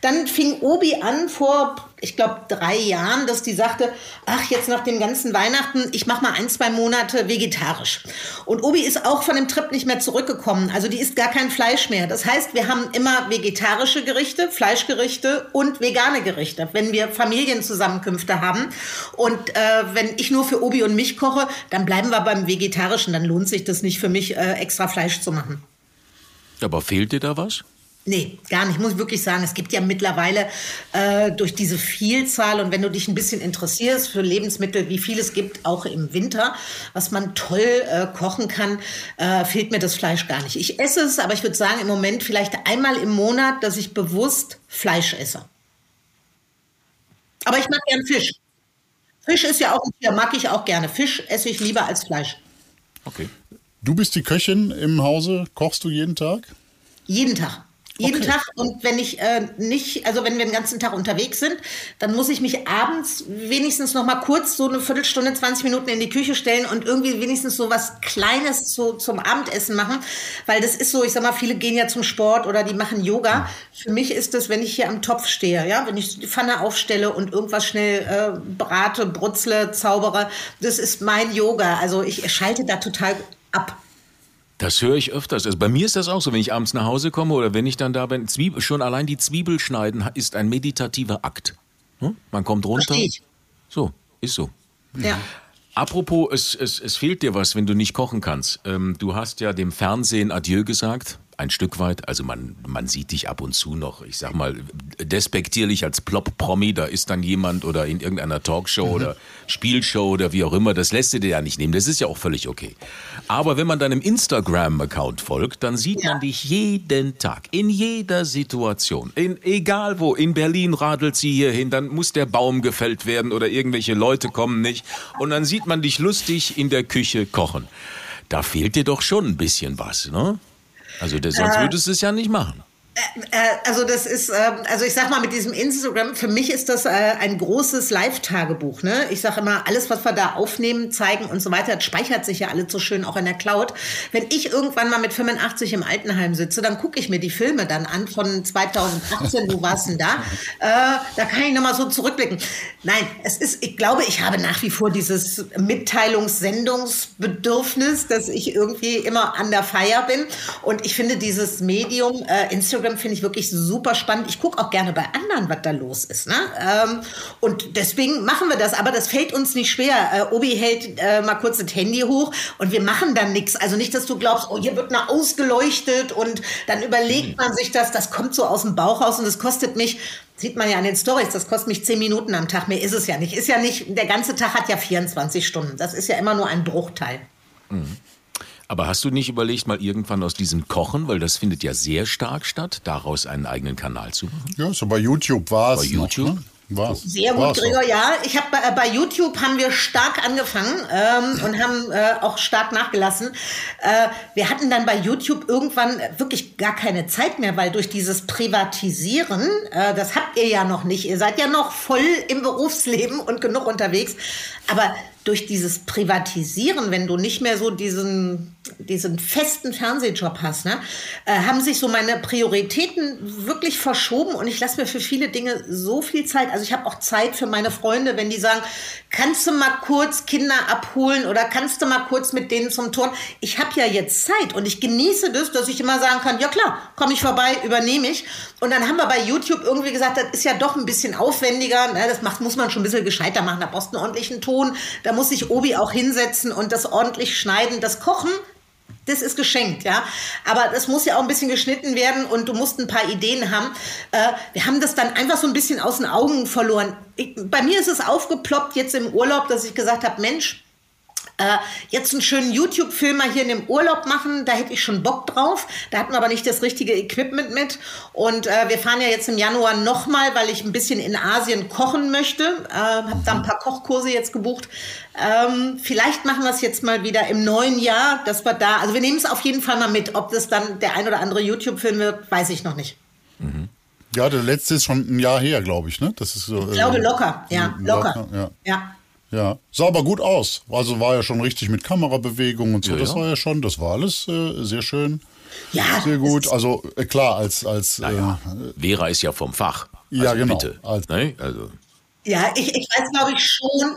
Dann fing Obi an vor ich glaube, drei Jahren, dass die sagte, ach, jetzt nach dem ganzen Weihnachten, ich mache mal ein, zwei Monate vegetarisch. Und Obi ist auch von dem Trip nicht mehr zurückgekommen. Also die isst gar kein Fleisch mehr. Das heißt, wir haben immer vegetarische Gerichte, Fleischgerichte und vegane Gerichte, wenn wir Familienzusammenkünfte haben. Und äh, wenn ich nur für Obi und mich koche, dann bleiben wir beim Vegetarischen. Dann lohnt sich das nicht für mich, äh, extra Fleisch zu machen. Aber fehlt dir da was? Nee, gar nicht. Ich muss wirklich sagen, es gibt ja mittlerweile äh, durch diese Vielzahl und wenn du dich ein bisschen interessierst für Lebensmittel, wie viel es gibt, auch im Winter, was man toll äh, kochen kann, äh, fehlt mir das Fleisch gar nicht. Ich esse es, aber ich würde sagen, im Moment vielleicht einmal im Monat, dass ich bewusst Fleisch esse. Aber ich mag gern Fisch. Fisch ist ja auch ein Tier, mag ich auch gerne. Fisch esse ich lieber als Fleisch. Okay. Du bist die Köchin im Hause. Kochst du jeden Tag? Jeden Tag. Jeden okay. Tag. Und wenn ich äh, nicht, also wenn wir den ganzen Tag unterwegs sind, dann muss ich mich abends wenigstens noch mal kurz so eine Viertelstunde, 20 Minuten in die Küche stellen und irgendwie wenigstens so was Kleines zu, zum Abendessen machen. Weil das ist so, ich sag mal, viele gehen ja zum Sport oder die machen Yoga. Für mich ist das, wenn ich hier am Topf stehe, ja, wenn ich die Pfanne aufstelle und irgendwas schnell äh, brate, brutzle, zaubere, das ist mein Yoga. Also ich schalte da total ab. Das höre ich öfters. Also bei mir ist das auch so, wenn ich abends nach Hause komme oder wenn ich dann da bin, Zwiebel, schon allein die Zwiebel schneiden ist ein meditativer Akt. Hm? Man kommt runter. Ich. So, ist so. Ja. Apropos, es, es, es fehlt dir was, wenn du nicht kochen kannst. Ähm, du hast ja dem Fernsehen Adieu gesagt. Ein Stück weit. Also man, man sieht dich ab und zu noch, ich sag mal, despektierlich als Plop-Promi, da ist dann jemand oder in irgendeiner Talkshow mhm. oder Spielshow oder wie auch immer, das lässt du dir ja nicht nehmen. Das ist ja auch völlig okay. Aber wenn man deinem Instagram-Account folgt, dann sieht ja. man dich jeden Tag, in jeder Situation, in, egal wo, in Berlin radelt sie hierhin, dann muss der Baum gefällt werden oder irgendwelche Leute kommen nicht und dann sieht man dich lustig in der Küche kochen. Da fehlt dir doch schon ein bisschen was, ne? Also das, sonst äh, würdest du es ja nicht machen. Äh, äh, also das ist, ähm, also ich sag mal mit diesem Instagram, für mich ist das äh, ein großes Live-Tagebuch. Ne? Ich sage immer, alles, was wir da aufnehmen, zeigen und so weiter, das speichert sich ja alles so schön auch in der Cloud. Wenn ich irgendwann mal mit 85 im Altenheim sitze, dann gucke ich mir die Filme dann an von 2018, wo warst denn da? Äh, da kann ich nochmal so zurückblicken. Nein, es ist, ich glaube, ich habe nach wie vor dieses Mitteilungssendungsbedürfnis, dass ich irgendwie immer an der Feier bin. Und ich finde dieses Medium äh, Instagram Instagram finde ich wirklich super spannend. Ich gucke auch gerne bei anderen, was da los ist. Ne? Ähm, und deswegen machen wir das. Aber das fällt uns nicht schwer. Äh, Obi hält äh, mal kurz das Handy hoch und wir machen dann nichts. Also nicht, dass du glaubst, oh, hier wird mal ausgeleuchtet und dann überlegt man sich das. Das kommt so aus dem Bauch raus und das kostet mich Sieht man ja an den Stories, das kostet mich zehn Minuten am Tag. Mehr ist es ja nicht. Ist ja nicht, der ganze Tag hat ja 24 Stunden. Das ist ja immer nur ein Bruchteil. Mhm. Aber hast du nicht überlegt, mal irgendwann aus diesem Kochen, weil das findet ja sehr stark statt, daraus einen eigenen Kanal zu machen? Ja, so bei YouTube war es. Bei YouTube? Noch, ne? War's. Sehr gut, War's Gregor. Auch. Ja, ich habe bei, bei, YouTube haben wir stark angefangen ähm, und haben äh, auch stark nachgelassen. Äh, wir hatten dann bei YouTube irgendwann wirklich gar keine Zeit mehr, weil durch dieses Privatisieren, äh, das habt ihr ja noch nicht. Ihr seid ja noch voll im Berufsleben und genug unterwegs. Aber durch dieses Privatisieren, wenn du nicht mehr so diesen, diesen festen Fernsehjob hast, ne, äh, haben sich so meine Prioritäten wirklich verschoben und ich lasse mir für viele Dinge so viel Zeit. Also ich habe auch Zeit für meine Freunde, wenn die sagen, kannst du mal kurz Kinder abholen oder kannst du mal kurz mit denen zum Turn? Ich habe ja jetzt Zeit und ich genieße das, dass ich immer sagen kann, ja klar, komme ich vorbei, übernehme ich. Und dann haben wir bei YouTube irgendwie gesagt, das ist ja doch ein bisschen aufwendiger, ne? das macht, muss man schon ein bisschen gescheiter machen, da brauchst du einen ordentlichen Ton, da muss sich Obi auch hinsetzen und das ordentlich schneiden. Das Kochen, das ist geschenkt, ja. Aber das muss ja auch ein bisschen geschnitten werden und du musst ein paar Ideen haben. Äh, wir haben das dann einfach so ein bisschen aus den Augen verloren. Ich, bei mir ist es aufgeploppt jetzt im Urlaub, dass ich gesagt habe, Mensch, äh, jetzt einen schönen YouTube-Film mal hier in dem Urlaub machen, da hätte ich schon Bock drauf. Da hatten wir aber nicht das richtige Equipment mit. Und äh, wir fahren ja jetzt im Januar nochmal, weil ich ein bisschen in Asien kochen möchte. Äh, habe da ein paar Kochkurse jetzt gebucht. Ähm, vielleicht machen wir es jetzt mal wieder im neuen Jahr, dass wir da, also wir nehmen es auf jeden Fall mal mit. Ob das dann der ein oder andere YouTube-Film wird, weiß ich noch nicht. Mhm. Ja, der letzte ist schon ein Jahr her, glaube ich, ne? Das ist so. Ich glaube locker, ja, locker. locker ja. ja. Ja, sah aber gut aus. Also war ja schon richtig mit Kamerabewegung und so. Ja, das ja. war ja schon, das war alles äh, sehr schön. Ja. Sehr gut. Also äh, klar, als. als naja, äh, Vera ist ja vom Fach. Also ja, genau. Bitte. Als, ne? also. Ja, ich, ich weiß, glaube ich, schon,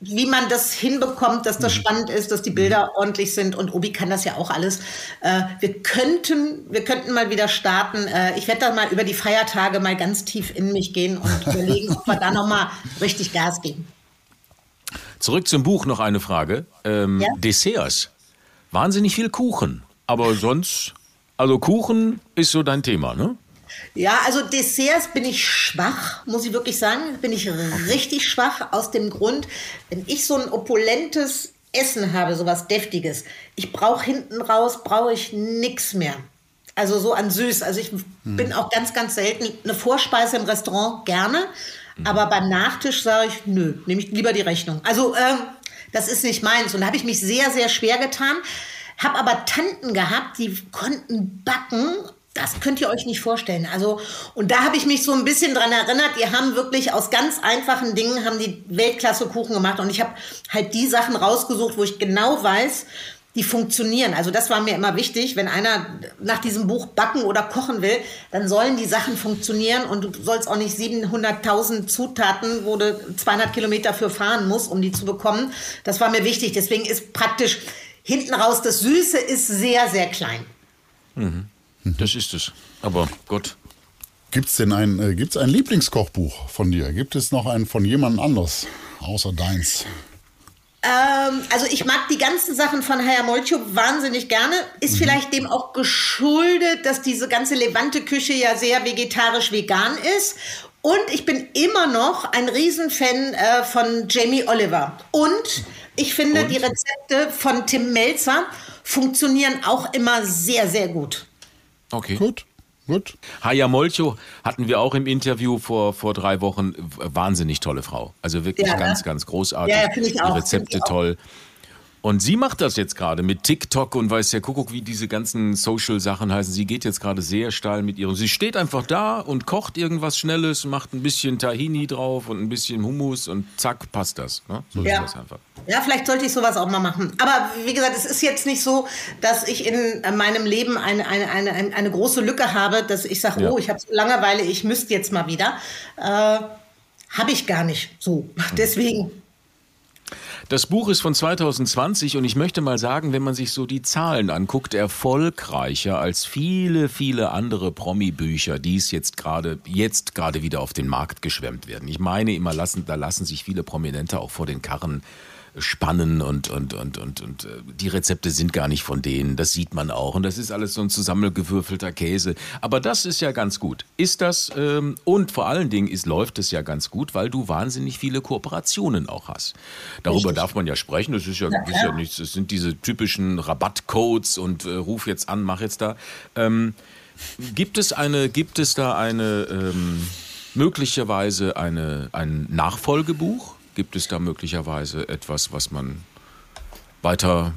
wie man das hinbekommt, dass das mhm. spannend ist, dass die Bilder mhm. ordentlich sind. Und Obi kann das ja auch alles. Äh, wir könnten, wir könnten mal wieder starten. Äh, ich werde da mal über die Feiertage mal ganz tief in mich gehen und überlegen, ob wir da noch mal richtig Gas geben. Zurück zum Buch noch eine Frage. Ähm, ja? Desserts. Wahnsinnig viel Kuchen. Aber sonst, also Kuchen ist so dein Thema, ne? Ja, also Desserts bin ich schwach, muss ich wirklich sagen. Bin ich richtig schwach aus dem Grund, wenn ich so ein opulentes Essen habe, sowas Deftiges, ich brauche hinten raus, brauche ich nichts mehr. Also so an süß. Also ich hm. bin auch ganz, ganz selten eine Vorspeise im Restaurant gerne. Aber beim Nachtisch sage ich, nö, nehme ich lieber die Rechnung. Also ähm, das ist nicht meins. Und da habe ich mich sehr, sehr schwer getan. Habe aber Tanten gehabt, die konnten backen. Das könnt ihr euch nicht vorstellen. Also, und da habe ich mich so ein bisschen dran erinnert, die haben wirklich aus ganz einfachen Dingen haben die Weltklasse Kuchen gemacht. Und ich habe halt die Sachen rausgesucht, wo ich genau weiß, die funktionieren. Also das war mir immer wichtig, wenn einer nach diesem Buch backen oder kochen will, dann sollen die Sachen funktionieren und du sollst auch nicht 700.000 Zutaten, wo du 200 Kilometer für fahren musst, um die zu bekommen. Das war mir wichtig. Deswegen ist praktisch hinten raus das Süße ist sehr, sehr klein. Mhm. Das ist es. Aber Gott. Gibt es denn ein, äh, gibt's ein Lieblingskochbuch von dir? Gibt es noch ein von jemand anderes außer deins? Ähm, also ich mag die ganzen Sachen von Haya Molcho wahnsinnig gerne. Ist vielleicht dem auch geschuldet, dass diese ganze Levante-Küche ja sehr vegetarisch-vegan ist. Und ich bin immer noch ein Riesenfan äh, von Jamie Oliver. Und ich finde, die Rezepte von Tim Melzer funktionieren auch immer sehr, sehr gut. Okay. Gut, gut. Haya Molcho hatten wir auch im Interview vor, vor drei Wochen. Wahnsinnig tolle Frau. Also wirklich Ja, ne? ganz, ganz großartig. Ja, finde ich Die auch, Rezepte finde ich auch. toll. Und sie macht das jetzt gerade mit TikTok und weiß der Kuckuck, wie diese ganzen Social-Sachen heißen. Sie geht jetzt gerade sehr steil mit ihrem. Sie steht einfach da und kocht irgendwas Schnelles, macht ein bisschen Tahini drauf und ein bisschen Hummus und zack, passt das. Ne? So Ja. ist das einfach. Ja, vielleicht sollte ich sowas auch mal machen. Aber wie gesagt, es ist jetzt nicht so, dass ich in meinem Leben eine, eine, eine, eine, große Lücke habe, dass ich sage, Ja. oh, ich habe so Langeweile, ich müsste jetzt mal wieder. Äh, habe ich gar nicht so. Deswegen. Das Buch ist von 2020 und ich möchte mal sagen, wenn man sich so die Zahlen anguckt, erfolgreicher als viele, viele andere Promi-Bücher, die es jetzt gerade, jetzt gerade wieder auf den Markt geschwemmt werden. Ich meine immer, lassen, da lassen sich viele Prominente auch vor den Karren spannen und, und, und, und, und äh, die Rezepte sind gar nicht von denen, das sieht man auch und das ist alles so ein zusammengewürfelter Käse. Aber das ist ja ganz gut. Ist das, ähm, und vor allen Dingen ist, läuft es ja ganz gut, weil du wahnsinnig viele Kooperationen auch hast. Darüber darf man ja sprechen, das ist ja, das ist ja nichts, das sind diese typischen Rabattcodes und äh, ruf jetzt an, mach jetzt da. Ähm, gibt es eine, gibt es da eine, ähm, möglicherweise eine, ein Nachfolgebuch? Gibt es da möglicherweise etwas, was man weiter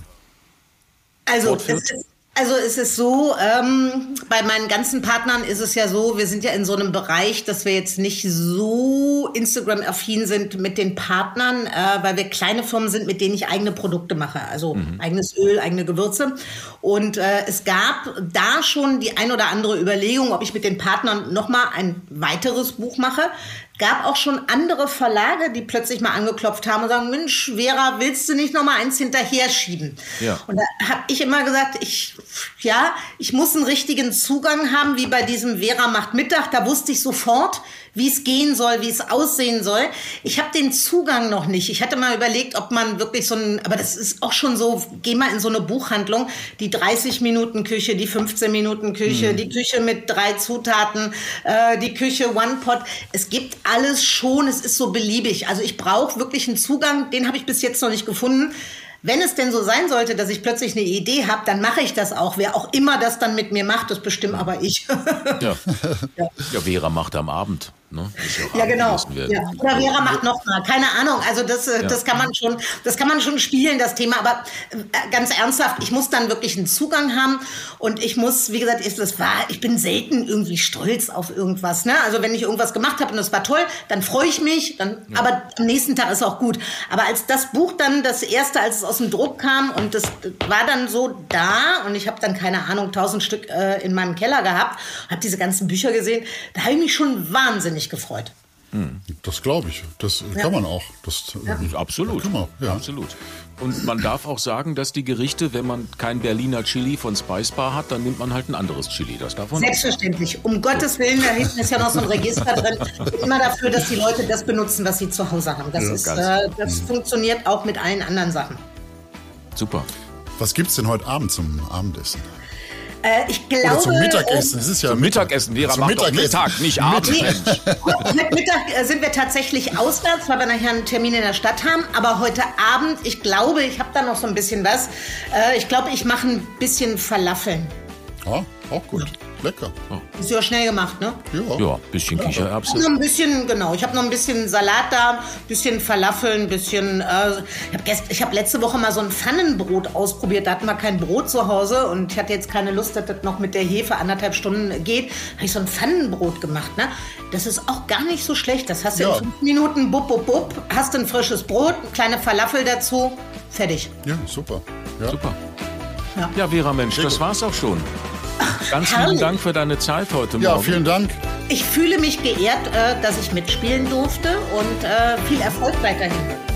Also Fortführt? es, ist, also es ist so, ähm, bei meinen ganzen Partnern ist es ja so, wir sind ja in so einem Bereich, dass wir jetzt nicht so Instagram-affin sind mit den Partnern, äh, weil wir kleine Firmen sind, mit denen ich eigene Produkte mache. Also eigenes Öl, eigene Gewürze. Und äh, es gab da schon die ein oder andere Überlegung, ob ich mit den Partnern nochmal ein weiteres Buch mache. Gab auch schon andere Verlage, die plötzlich mal angeklopft haben und sagen, Mensch, Vera, willst du nicht noch mal eins hinterher schieben? Ja. Und da habe ich immer gesagt, ich, ja, ich muss einen richtigen Zugang haben, wie bei diesem Vera macht Mittag. Da wusste ich sofort, wie es gehen soll, wie es aussehen soll. Ich habe den Zugang noch nicht. Ich hatte mal überlegt, ob man wirklich so ein, aber das ist auch schon so, geh mal in so eine Buchhandlung, die 30 Minuten Küche, die 15 Minuten Küche, die Küche mit drei Zutaten, äh, die Küche One Pot. Es gibt alles schon, es ist so beliebig. Also ich brauche wirklich einen Zugang, den habe ich bis jetzt noch nicht gefunden. Wenn es denn so sein sollte, dass ich plötzlich eine Idee habe, dann mache ich das auch. Wer auch immer das dann mit mir macht, das bestimmt aber ich. Ja. ja. Vera macht am Abend. Ne? Auch Ja, genau. Ja. Oder Vera macht noch mal. Keine Ahnung. Also das, äh, das kann man schon, das kann man schon spielen, das Thema. Aber äh, ganz ernsthaft, ich muss dann wirklich einen Zugang haben und ich muss, wie gesagt, ist das war, ich bin selten irgendwie stolz auf irgendwas. Ne? Also wenn ich irgendwas gemacht habe und das war toll, dann freue ich mich. Dann, Aber am nächsten Tag ist auch gut. Aber als das Buch dann das erste, als es aus dem Druck kam und das war dann so da und ich habe dann keine Ahnung tausend Stück äh, in meinem Keller gehabt, habe diese ganzen Bücher gesehen, da habe ich mich schon wahnsinnig gefreut. Das glaube ich. Das kann man auch. Das, Absolut. Kann man, ja. Absolut. Und man darf auch sagen, dass die Gerichte, wenn man kein Berliner Chili von Spice Bar hat, dann nimmt man halt ein anderes Chili. Das darf man auch. Selbstverständlich. Um Gottes Willen, da hinten ist ja noch so ein Register drin. Immer dafür, dass die Leute das benutzen, was sie zu Hause haben. Das, ist, äh, das funktioniert auch mit allen anderen Sachen. Super. Was gibt's denn heute Abend zum Abendessen? Äh, ich glaube, Oder zum Mittagessen? Es ist ja Zum Mittagessen. Vera Zum macht Mittagessen. Mittag, nicht Abend. Heute Mittag äh, sind wir tatsächlich auswärts, weil wir nachher einen Termin in der Stadt haben. Aber heute Abend, ich glaube, ich habe da noch so ein bisschen was. Äh, ich glaube, ich mache ein bisschen Falafeln. Ja, auch gut. Lecker. Ist ja schnell gemacht, ne? Ja. Ja, bisschen Ich Kichererbse. habe noch ein bisschen, genau, ich habe noch ein bisschen Salat da, bisschen Falafeln, ein bisschen. Äh, ich habe ich hab letzte Woche mal so ein Pfannenbrot ausprobiert. Da hatten wir kein Brot zu Hause und ich hatte jetzt keine Lust, dass das noch mit der Hefe anderthalb Stunden geht. Habe ich so ein Pfannenbrot gemacht. Ne? Das ist auch gar nicht so schlecht. Das hast du Ja. in fünf Minuten, bub, bub, bub, hast ein frisches Brot, eine kleine Falafel dazu, fertig. Ja, super. Ja. Super. Ja. Ja, Vera Mensch, das war's auch schon. Ganz herrlich. Dank für deine Zeit heute ja, Morgen. vielen Dank. Ich fühle mich geehrt, äh, dass ich mitspielen durfte und äh, viel Erfolg weiterhin.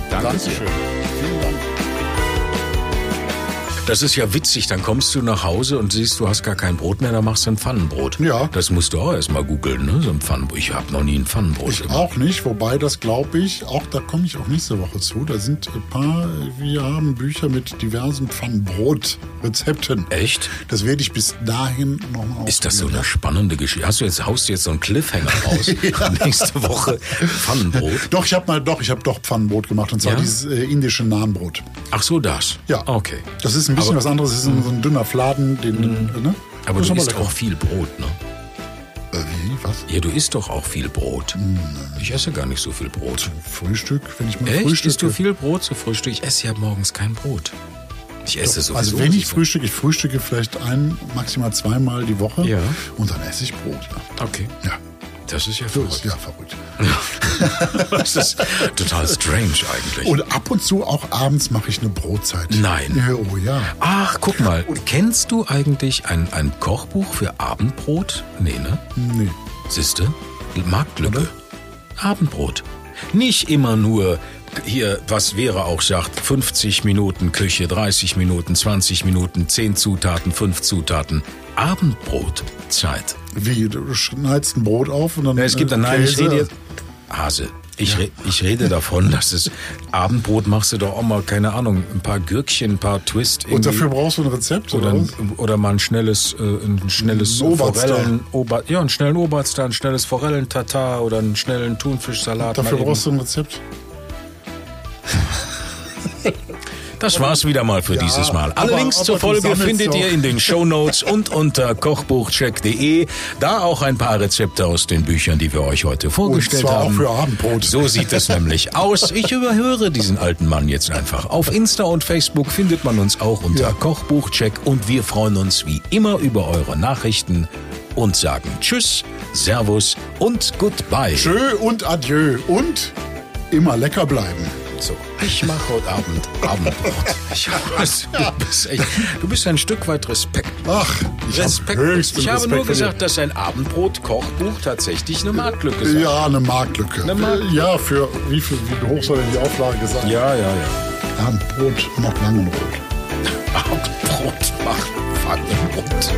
Danke sehr. Dankeschön. Vielen Dank. Das ist ja witzig. Dann kommst du nach Hause und siehst, du hast gar kein Brot mehr, dann machst du ein Pfannenbrot. Ja. Das musst du auch erstmal googeln, ne? So ein Pfannenbrot. Ich habe noch nie ein Pfannenbrot Ich gemacht. auch nicht, wobei das glaube ich, auch da komme ich auch nächste Woche zu. Da sind ein paar, wir haben Bücher mit diversen Pfannenbrot-Rezepten. Echt? Das werde ich bis dahin nochmal Ist das so eine spannende Geschichte? Hast du jetzt, haust du jetzt so einen Cliffhanger raus? Nächste Woche Pfannenbrot. Doch, ich habe mal, doch, ich habe doch Pfannenbrot gemacht und zwar Ja? dieses äh, indische Nahenbrot. Ach so, das. Ja. Okay. Das ist ein bisschen Aber- was anderes. Das ist so ein dünner Fladen, den, äh, ne? Aber du isst lecker. auch viel Brot, ne? Äh, wie? Was? Ja, du isst doch auch viel Brot. Ich esse gar nicht so viel Brot. Frühstück, wenn ich mal Echt? Frühstück. Isst du viel Brot zu Frühstück? Ich esse ja morgens kein Brot. Ich esse sowieso. Also wenn ich so- frühstücke, ich frühstücke vielleicht ein, maximal zweimal die Woche. Ja. Und dann esse ich Brot. Ja. Okay. ja. Das ist ja verrückt. ja verrückt. Das ist total strange eigentlich. Und ab und zu auch abends mache ich eine Brotzeit. Nein. Ja, oh ja. Ach, guck mal. Kennst du eigentlich ein, ein Kochbuch für Abendbrot? Nee, ne? Nee. Siehste? Marktlücke. Abendbrot. Nicht immer nur hier, was wäre auch sagt, 50 Minuten Küche, 30 Minuten, 20 Minuten, 10 Zutaten, 5 Zutaten. Abendbrotzeit. Wie, du schneidest ein Brot auf und dann. Ja, es gibt äh, dann, nein, ich rede jetzt. Hase. Ich, re, ich rede davon, dass es Abendbrot machst du doch auch mal, keine Ahnung, ein paar Gürkchen, ein paar Twist. Und irgendwie. dafür brauchst du ein Rezept Oder, oder, oder mal ein schnelles, äh, ein schnelles Ein. Forellen, Ober, ja, einen schnellen Oberster, ein schnelles Forellentatar oder einen schnellen Thunfischsalat. Dafür mal eben. brauchst du ein Rezept. Das war's wieder mal für Ja, dieses Mal. Alle aber- Links aber zur Folge findet doch. ihr in den Shownotes und unter kochbuchcheck.de. Da auch ein paar Rezepte aus den Büchern, die wir euch heute vorgestellt zwar auch haben. für Abendbrot. So sieht es nämlich aus. Ich überhöre diesen alten Mann jetzt einfach. Auf Insta und Facebook findet man uns auch unter Ja. Kochbuchcheck und wir freuen uns wie immer über eure Nachrichten und sagen Tschüss, Servus und Goodbye. Tschö und Adieu. Und immer lecker bleiben. So, ich mache heute Abend Abendbrot. Ich, du, bist echt, du bist ein Stück weit Respekt. Ach, ich Respekt. höchsten ich habe Respekt nur gesagt, dass ein Abendbrot-Kochbuch tatsächlich eine Marktlücke ist. Ja, eine Marktlücke. Eine Mark- Ja, für wie, viel, wie hoch soll denn die Auflage sein? Ja, ja, ja. Abendbrot macht Langenbrot. Abendbrot macht Pfannenbrot.